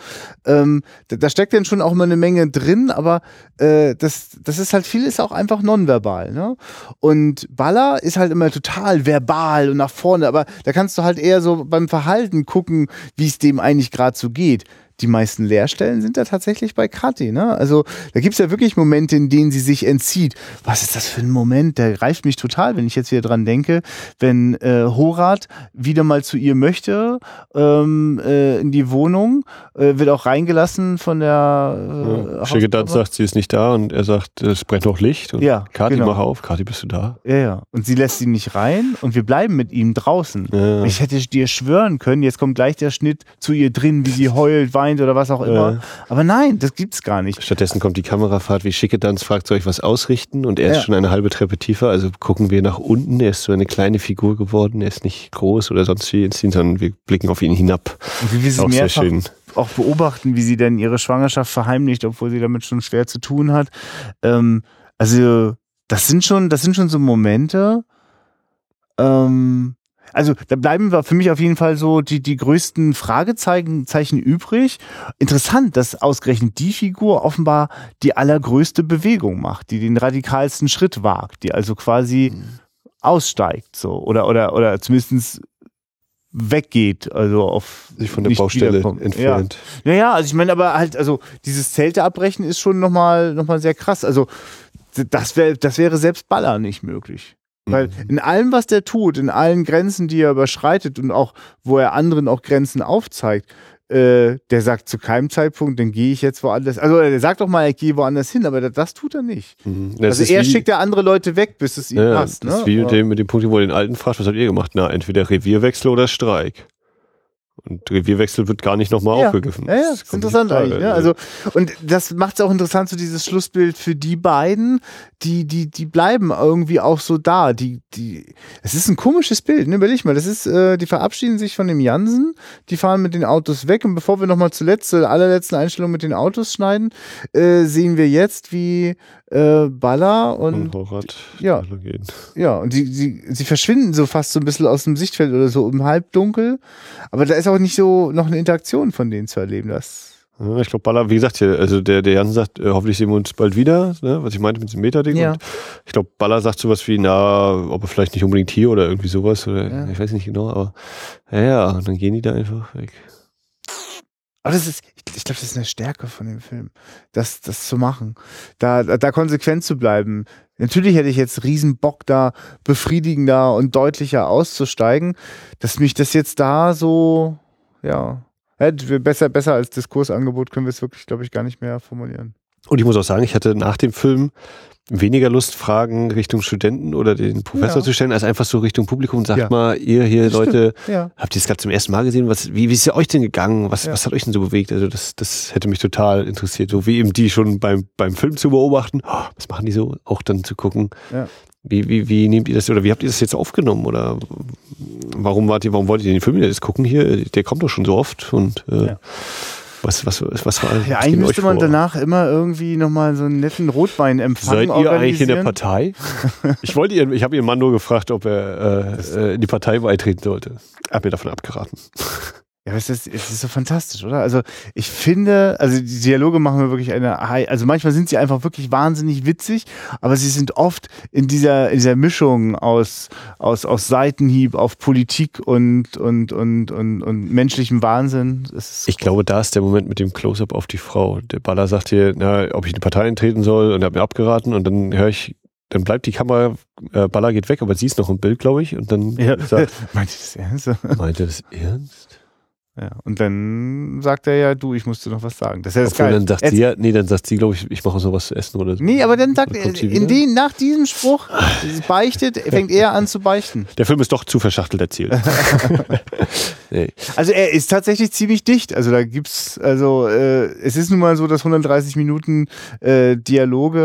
Speaker 2: Ähm, da, da, steckt dann schon auch immer eine Menge drin, aber äh, das, das ist halt viel, ist auch einfach nonverbal, ne? Und Baller ist halt immer total verbal und nach vorne, aber da kannst du halt eher so beim Verhalten gucken, wie es dem eigentlich gerade so geht die meisten Leerstellen sind da tatsächlich bei Kathi. Ne? Also da gibt es ja wirklich Momente, in denen sie sich entzieht. Was ist das für ein Moment? Der greift mich total, wenn ich jetzt wieder dran denke, wenn äh, Horat wieder mal zu ihr möchte ähm, äh, in die Wohnung, äh, wird auch reingelassen von der
Speaker 1: äh, ja. Sagt, sie ist nicht da und er sagt, es brennt noch Licht und
Speaker 2: ja,
Speaker 1: Kathi, genau. mach auf, Kathi, bist du da?
Speaker 2: Ja, ja. Und sie lässt ihn nicht rein und wir bleiben mit ihm draußen. Ja. Ich hätte dir schwören können, jetzt kommt gleich der Schnitt zu ihr drin, wie sie heult, weint weint oder was auch immer. Ja. Aber nein, das gibt's gar nicht.
Speaker 1: Stattdessen kommt die Kamerafahrt, wie Schickedanz fragt, soll ich was ausrichten? Und er ist ja. schon eine halbe Treppe tiefer, also gucken wir nach unten. Er ist so eine kleine Figur geworden, er ist nicht groß oder sonst wie ins sondern wir blicken auf ihn hinab.
Speaker 2: Und wie wir auch sehr schön. auch beobachten, wie sie denn ihre Schwangerschaft verheimlicht, obwohl sie damit schon schwer zu tun hat. Ähm, also das sind schon, das sind schon so Momente, ähm, also da bleiben wir für mich auf jeden Fall so die, die größten Fragezeichen Zeichen übrig. Interessant, dass ausgerechnet die Figur offenbar die allergrößte Bewegung macht, die den radikalsten Schritt wagt, die also quasi mhm. aussteigt so oder oder oder zumindest weggeht, also auf
Speaker 1: sich von der Baustelle entfernt.
Speaker 2: Ja. Naja, also ich meine, aber halt, also dieses Zelte abbrechen ist schon nochmal noch mal sehr krass. Also das wäre das wäre selbst Baller nicht möglich. Weil mhm. in allem, was der tut, in allen Grenzen, die er überschreitet und auch, wo er anderen auch Grenzen aufzeigt, äh, der sagt zu keinem Zeitpunkt, dann gehe ich jetzt woanders. Also der sagt doch mal, ich gehe woanders hin, aber das tut er nicht. Mhm. Also er schickt ja andere Leute weg, bis es ihm ja, passt.
Speaker 1: Das ne? ist wie mit dem, mit dem Punkt, wo er den Alten fragt, was habt ihr gemacht? Na, entweder Revierwechsel oder Streik. Und Revierwechsel wird gar nicht nochmal
Speaker 2: ja.
Speaker 1: aufgegriffen.
Speaker 2: Ja, ja, das ist interessant eigentlich. Ne? Also, und das macht es auch interessant, so dieses Schlussbild für die beiden, die, die, die bleiben irgendwie auch so da. Die, die, es ist ein komisches Bild, ne? Überleg mal, das ist, äh, die verabschieden sich von dem Jansen, die fahren mit den Autos weg und bevor wir nochmal zuletzt, zur allerletzten Einstellung mit den Autos schneiden, äh, sehen wir jetzt, wie äh, Baller und, und ja, ja, und sie, sie, sie verschwinden so fast so ein bisschen aus dem Sichtfeld oder so im Halbdunkel, aber da ist auch nicht so noch eine Interaktion von denen zu erleben, das
Speaker 1: ich glaube, Baller, wie gesagt, hier, also der, der Jan sagt, äh, hoffentlich sehen wir uns bald wieder, ne, was ich meinte mit dem Meta-Ding. Ja. ich glaube, Baller sagt sowas wie, na, ob er vielleicht nicht unbedingt hier oder irgendwie sowas, oder ja. ich weiß nicht genau, aber ja, ja, und dann gehen die da einfach weg.
Speaker 2: Aber das ist, ich, ich glaube, das ist eine Stärke von dem Film, das, das zu machen, da, da konsequent zu bleiben. Natürlich hätte ich jetzt riesen Bock da befriedigender und deutlicher auszusteigen, dass mich das jetzt da so, ja, besser, besser als Diskursangebot können wir es wirklich, glaube ich, gar nicht mehr formulieren.
Speaker 1: Und ich muss auch sagen, ich hatte nach dem Film weniger Lust, Fragen Richtung Studenten oder den Professor
Speaker 2: Ja.
Speaker 1: zu stellen, als einfach so Richtung Publikum. Sagt
Speaker 2: Ja.
Speaker 1: mal, ihr hier. Leute,
Speaker 2: Ja.
Speaker 1: habt ihr es gerade zum ersten Mal gesehen? Was, wie, wie ist es euch denn gegangen? Was, was hat euch denn so bewegt? Also das, das hätte mich total interessiert. So wie eben die schon beim, beim Film zu beobachten. Oh, was machen die so? Auch dann zu gucken. Wie, wie, wie nehmt ihr das oder wie habt ihr das jetzt aufgenommen? Oder warum wart ihr, warum wollt ihr den Film jetzt gucken hier? Der kommt doch schon so oft und äh. Was, was, was, war
Speaker 2: Ja, eigentlich müsste man
Speaker 1: vor?
Speaker 2: danach immer irgendwie nochmal so einen netten Rotweinempfang
Speaker 1: Seid ihr eigentlich in der. Partei? Ich wollte ihren, ich habe ihren Mann nur gefragt, ob er äh, äh, in die Partei beitreten sollte. Er hat mir davon abgeraten.
Speaker 2: Ja, aber es ist, es ist so fantastisch, oder? Also ich finde, also die Dialoge machen mir wirklich eine, High- also manchmal sind sie einfach wirklich wahnsinnig witzig, aber sie sind oft in dieser, in dieser Mischung aus, aus, aus Seitenhieb auf Politik und, und, und, und, und menschlichem Wahnsinn.
Speaker 1: Ich glaube, da ist der Moment mit dem Close-up auf die Frau. Der Baller sagt hier, na, ob ich in die Partei eintreten soll und er hat mir abgeraten und dann höre ich, dann bleibt die Kamera, äh, Baller geht weg, aber sie ist noch im Bild, glaube ich, und dann
Speaker 2: ja.
Speaker 1: sagt,
Speaker 2: Meint ihr das ernst?
Speaker 1: meint er das ernst?
Speaker 2: Ja. Und dann sagt er ja, du, ich musste noch was sagen. Das ist
Speaker 1: Obwohl,
Speaker 2: geil.
Speaker 1: dann sagt sie ja, nee, dann sagt sie, glaube ich, ich mache uns noch was zu essen oder so.
Speaker 2: Nee, aber dann sagt er, in den, nach diesem Spruch, beichtet, fängt er an zu beichten.
Speaker 1: Der Film ist doch zu verschachtelt erzählt. nee.
Speaker 2: Also er ist tatsächlich ziemlich dicht. Also da gibt's, also äh, es ist nun mal so, dass 130 Minuten äh, Dialoge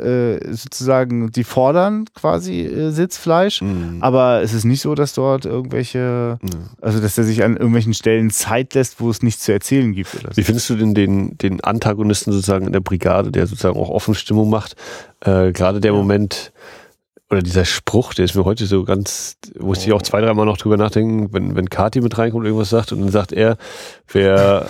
Speaker 2: äh, äh, sozusagen, die fordern quasi äh, Sitzfleisch.
Speaker 1: Mhm.
Speaker 2: Aber es ist nicht so, dass dort irgendwelche,
Speaker 1: Mhm.
Speaker 2: also dass er sich an irgendwelchen Stellen Zeit lässt, wo es nichts zu erzählen gibt so.
Speaker 1: Wie findest du denn den, den Antagonisten sozusagen in der Brigade, der sozusagen auch offen Stimmung macht? Äh, Gerade der Moment oder dieser Spruch, der ist mir heute so ganz, musste ich auch zwei, dreimal noch drüber nachdenken, wenn, wenn Kati mit reinkommt und irgendwas sagt und dann sagt er, wer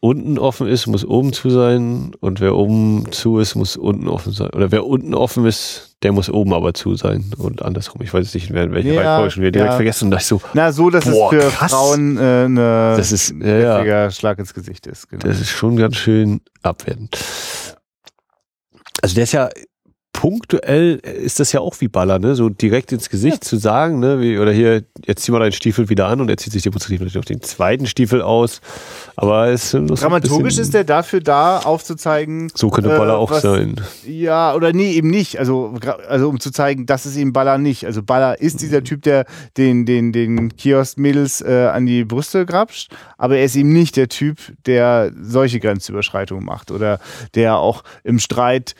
Speaker 1: unten offen ist, muss oben zu sein und wer oben zu ist, muss unten offen sein. Oder wer unten offen ist, der muss oben aber zu sein und andersrum. Ich weiß jetzt nicht, in welche
Speaker 2: Ja,
Speaker 1: Reihenfolge schon wieder direkt
Speaker 2: ja.
Speaker 1: vergessen ich so,
Speaker 2: Na, so, dass
Speaker 1: Boah,
Speaker 2: es für
Speaker 1: krass.
Speaker 2: Frauen äh, eine
Speaker 1: das ist, ja, ja.
Speaker 2: Schlag ins Gesicht ist. Genau.
Speaker 1: Das ist schon ganz schön abwertend. Also der ist ja punktuell ist das ja auch wie Baller, ne? So direkt ins Gesicht zu sagen, ne? Wie, oder hier, jetzt zieh mal deinen Stiefel wieder an und er zieht sich demonstrativ natürlich auf den zweiten Stiefel aus. Aber es ist
Speaker 2: Dramaturgisch ist er dafür da, aufzuzeigen,
Speaker 1: So könnte Baller
Speaker 2: äh,
Speaker 1: auch
Speaker 2: was-
Speaker 1: sein.
Speaker 2: Ja, oder nee, eben nicht. Also, also um zu zeigen, das ist eben Baller nicht. Also Baller ist dieser Typ, der den, den, den Kiosk-Mädels äh, an die Brüste grapscht, aber er ist eben nicht der Typ, der solche Grenzüberschreitungen macht oder der auch im Streit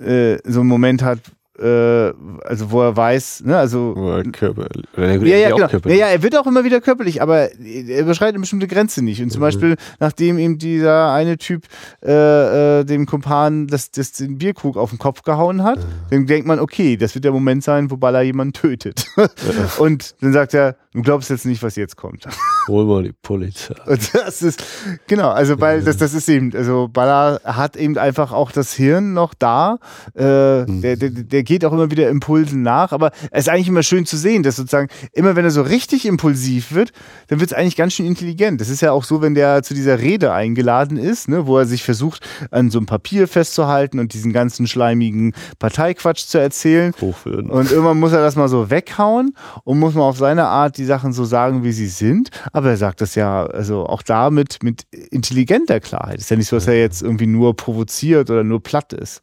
Speaker 2: äh, so einen Moment hat, äh, also wo er weiß, ne, also
Speaker 1: Oder Körper. Oder der,
Speaker 2: ja, ja, genau.
Speaker 1: Körper.
Speaker 2: Ja, ja, er wird auch immer wieder körperlich, aber er überschreitet eine bestimmte Grenze nicht. Und zum Beispiel, nachdem ihm dieser eine Typ äh, äh, dem Kumpan das, das den Bierkrug auf den Kopf gehauen hat, dann denkt man, okay, das wird der Moment sein, wo Baller jemanden tötet. Und dann sagt er, du glaubst jetzt nicht, was jetzt kommt.
Speaker 1: Hol mal die Polizei.
Speaker 2: Und das ist, genau, also weil das, das ist eben, also Baller hat eben einfach auch das Hirn noch da. Äh, der, der, der geht auch immer wieder Impulsen nach, aber es ist eigentlich immer schön zu sehen, dass sozusagen immer wenn er so richtig impulsiv wird, dann wird es eigentlich ganz schön intelligent. Das ist ja auch so, wenn der zu dieser Rede eingeladen ist, ne, wo er sich versucht, an so einem Papier festzuhalten und diesen ganzen schleimigen Parteiquatsch zu erzählen.
Speaker 1: Hochführen.
Speaker 2: Und irgendwann muss er das mal so weghauen und muss mal auf seine Art die Sachen so sagen, wie sie sind. Aber er sagt das ja, also auch damit mit intelligenter Klarheit. Ist ja nicht so, dass er jetzt irgendwie nur provoziert oder nur platt ist.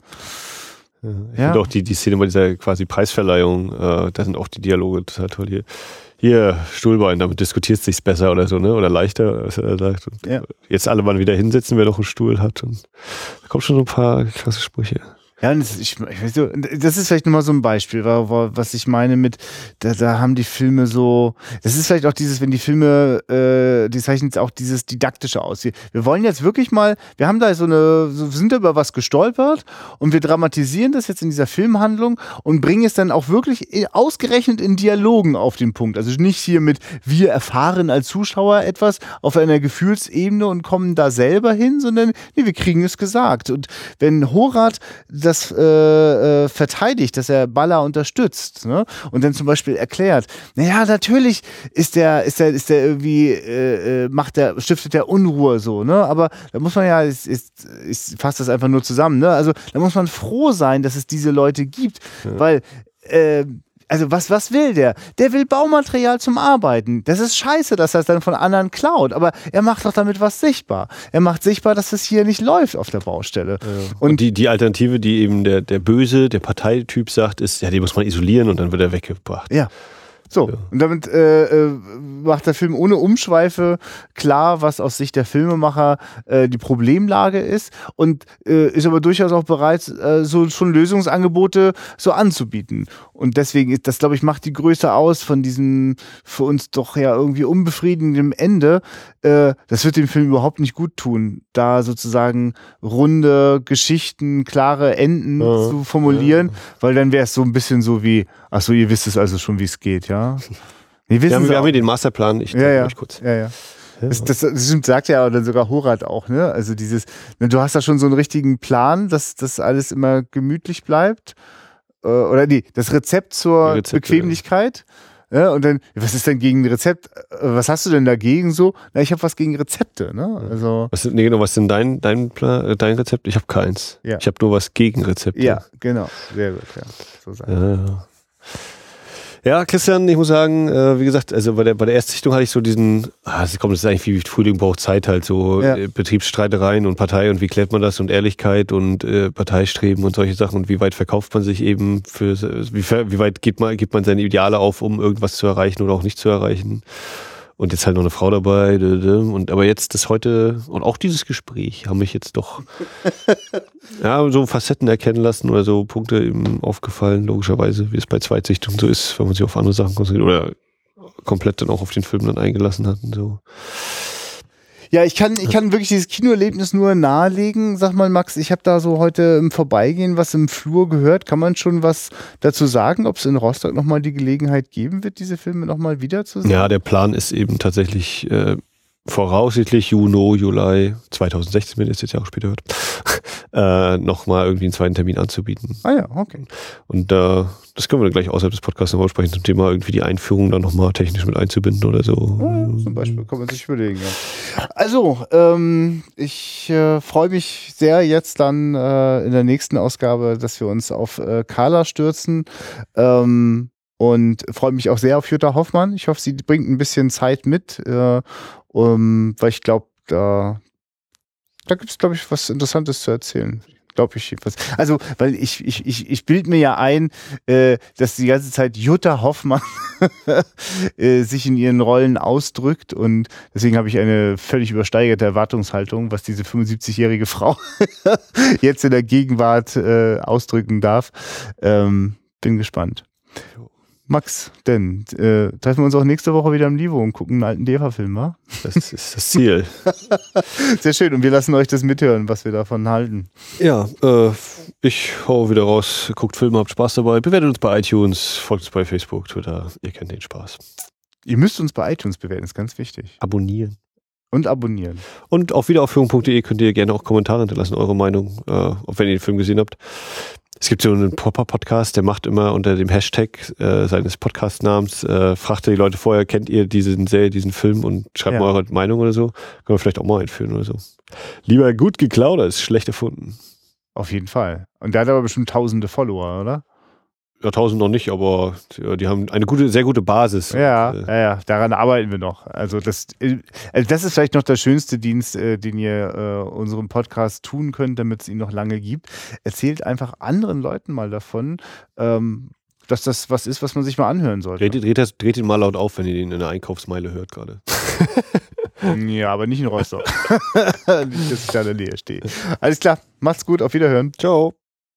Speaker 1: Ich
Speaker 2: Ja.
Speaker 1: finde auch die, die Szene bei dieser quasi Preisverleihung, äh, da sind auch die Dialoge total toll hier. Hier, Stuhlbein, damit diskutiert es sich besser oder so, ne? Oder leichter, was er sagt. Und
Speaker 2: Ja.
Speaker 1: Jetzt alle mal wieder hinsetzen, wer noch einen Stuhl hat. Und da kommen schon so ein paar krasse Sprüche.
Speaker 2: Ja, das, ich, ich nicht, das ist vielleicht nochmal so ein Beispiel, wa- wa- was ich meine mit, da, da haben die Filme so, das ist vielleicht auch dieses, wenn die Filme, äh, die zeichnen jetzt auch dieses Didaktische aus. Wir, wir wollen jetzt wirklich mal, wir haben da so eine, so, sind da über was gestolpert und wir dramatisieren das jetzt in dieser Filmhandlung und bringen es dann auch wirklich ausgerechnet in Dialogen auf den Punkt. Also nicht hier mit, wir erfahren als Zuschauer etwas auf einer Gefühlsebene und kommen da selber hin, sondern nee, wir kriegen es gesagt. Und wenn Horat das äh, äh, verteidigt, dass er Baller unterstützt, ne? und dann zum Beispiel erklärt, naja, natürlich ist der, ist der, ist der irgendwie, äh, äh, macht der, stiftet der Unruhe so, ne? Aber da muss man ja, ist, ist, ich fasse das einfach nur zusammen, ne? Also da muss man froh sein, dass es diese Leute gibt, weil äh, also was, was will der? Der will Baumaterial zum Arbeiten. Das ist scheiße, dass er es dann von anderen klaut, aber er macht doch damit was sichtbar. Er macht sichtbar, dass es hier nicht läuft auf der Baustelle.
Speaker 1: Ja. Und, und, die, die Alternative, die eben der, der Böse, der Parteityp sagt, ist, ja, den muss man isolieren und dann wird er weggebracht.
Speaker 2: Ja. So, ja. und damit äh, äh, macht der Film ohne Umschweife klar, was aus Sicht der Filmemacher äh, die Problemlage ist und äh, ist aber durchaus auch bereit, äh, so schon Lösungsangebote so anzubieten. Und deswegen ist das, glaube ich, macht die Größe aus von diesem für uns doch ja irgendwie unbefriedigenden Ende. Äh, das wird dem Film überhaupt nicht gut tun, da sozusagen runde Geschichten, klare Enden ja. zu formulieren, ja. weil dann wäre es so ein bisschen so wie, ach so, ihr wisst es also schon, wie es geht, ja.
Speaker 1: Wir, wir haben, wir haben hier den Masterplan, ich
Speaker 2: ja, ja. euch kurz. Ja, ja. Das, das, sagt ja dann sogar Horat auch, ne? Also dieses, ne, du hast da schon so einen richtigen Plan, dass das alles immer gemütlich bleibt. Äh, oder nee, das Rezept zur Rezepte, Bequemlichkeit. Ja, und dann, was ist denn gegen ein Rezept? Äh, was hast du denn dagegen so? Na, ich habe was gegen Rezepte, ne? Also.
Speaker 1: Was, nee, genau, was ist denn dein, dein, Plan, dein Rezept? Ich habe keins. Ja. Ich habe nur was gegen Rezepte.
Speaker 2: Ja, genau. Sehr gut, ja. So sagen. Ja.
Speaker 1: Ja, Christian, ich muss sagen, äh, wie gesagt, also bei der, bei der Erstsichtung hatte ich so diesen, ah, es kommt, das ist eigentlich wie Frühling braucht Zeit halt, so ja. äh, Betriebsstreitereien und Partei und wie klärt man das und Ehrlichkeit und äh, Parteistreben und solche Sachen und wie weit verkauft man sich eben für, wie, wie weit gibt man, gibt man seine Ideale auf, um irgendwas zu erreichen oder auch nicht zu erreichen und jetzt halt noch eine Frau dabei. Und aber jetzt das heute und auch dieses Gespräch haben mich jetzt doch ja, so Facetten erkennen lassen oder so Punkte eben aufgefallen, logischerweise, wie es bei Zweitsichtungen so ist, wenn man sich auf andere Sachen konzentriert oder komplett dann auch auf den Film dann eingelassen hat und so.
Speaker 2: Ja, ich kann, ich kann wirklich dieses Kinoerlebnis nur nahelegen. Sag mal, Max, ich habe da so heute im Vorbeigehen was im Flur gehört. Kann man schon was dazu sagen, ob es in Rostock nochmal die Gelegenheit geben wird, diese Filme nochmal wiederzusehen?
Speaker 1: Ja, der Plan ist eben tatsächlich äh, voraussichtlich Juni, Juli 2016, wenn ihr es jetzt Jahre später hört, äh, nochmal irgendwie einen zweiten Termin anzubieten.
Speaker 2: Ah ja, okay.
Speaker 1: Und äh, das können wir dann gleich außerhalb des Podcasts nochmal sprechen, zum Thema irgendwie die Einführung dann nochmal technisch mit einzubinden oder so.
Speaker 2: Ja, zum Beispiel, kann man sich überlegen, ja. Also, ähm, ich äh, freue mich sehr jetzt dann äh, in der nächsten Ausgabe, dass wir uns auf äh, Carla stürzen. Ähm, und freue mich auch sehr auf Jutta Hoffmann. Ich hoffe, sie bringt ein bisschen Zeit mit, äh, um, weil ich glaube, da, da gibt es, glaube ich, was Interessantes zu erzählen. Glaube ich jedenfalls. Also, weil ich, ich, ich, ich bilde mir ja ein, äh, dass die ganze Zeit Jutta Hoffmann äh, sich in ihren Rollen ausdrückt und deswegen habe ich eine völlig übersteigerte Erwartungshaltung, was diese 75-jährige Frau jetzt in der Gegenwart äh, ausdrücken darf. Ähm, bin gespannt. Max, denn äh, treffen wir uns auch nächste Woche wieder im Livo und gucken einen alten DEFA-Film, wa?
Speaker 1: Das ist das Ziel.
Speaker 2: Sehr schön. Und wir lassen euch das mithören, was wir davon halten.
Speaker 1: Ja, äh, ich hau wieder raus, guckt Filme, habt Spaß dabei, bewertet uns bei iTunes, folgt uns bei Facebook, Twitter. Ihr kennt den Spaß.
Speaker 2: Ihr müsst uns bei iTunes bewerten, ist ganz wichtig.
Speaker 1: Abonnieren.
Speaker 2: Und abonnieren.
Speaker 1: Und auf wiederaufführung.de könnt ihr gerne auch Kommentare hinterlassen, eure Meinung, äh, auch wenn ihr den Film gesehen habt. Es gibt so einen Popper-Podcast, der macht immer unter dem Hashtag äh, seines Podcast-Namens, äh, fragt die Leute vorher, kennt ihr diesen Serie, diesen Film und schreibt ja. mal eure Meinung oder so. Können wir vielleicht auch mal einführen oder so. Lieber gut geklaut als schlecht erfunden.
Speaker 2: Auf jeden Fall. Und der hat aber bestimmt tausende Follower, oder?
Speaker 1: Ja, tausend noch nicht, aber die haben eine gute, sehr gute Basis.
Speaker 2: Ja, und, äh, ja, ja, daran arbeiten wir noch. Also das, also das ist vielleicht noch der schönste Dienst, äh, den ihr äh, unserem Podcast tun könnt, damit es ihn noch lange gibt. Erzählt einfach anderen Leuten mal davon, ähm, dass das was ist, was man sich mal anhören sollte.
Speaker 1: Dreht, dreht, dreht ihn mal laut auf, wenn ihr ihn in der Einkaufsmeile hört gerade.
Speaker 2: ja, aber nicht in Rostock. nicht, dass ich da in der Nähe stehe. Alles klar, macht's gut, auf Wiederhören.
Speaker 1: Ciao.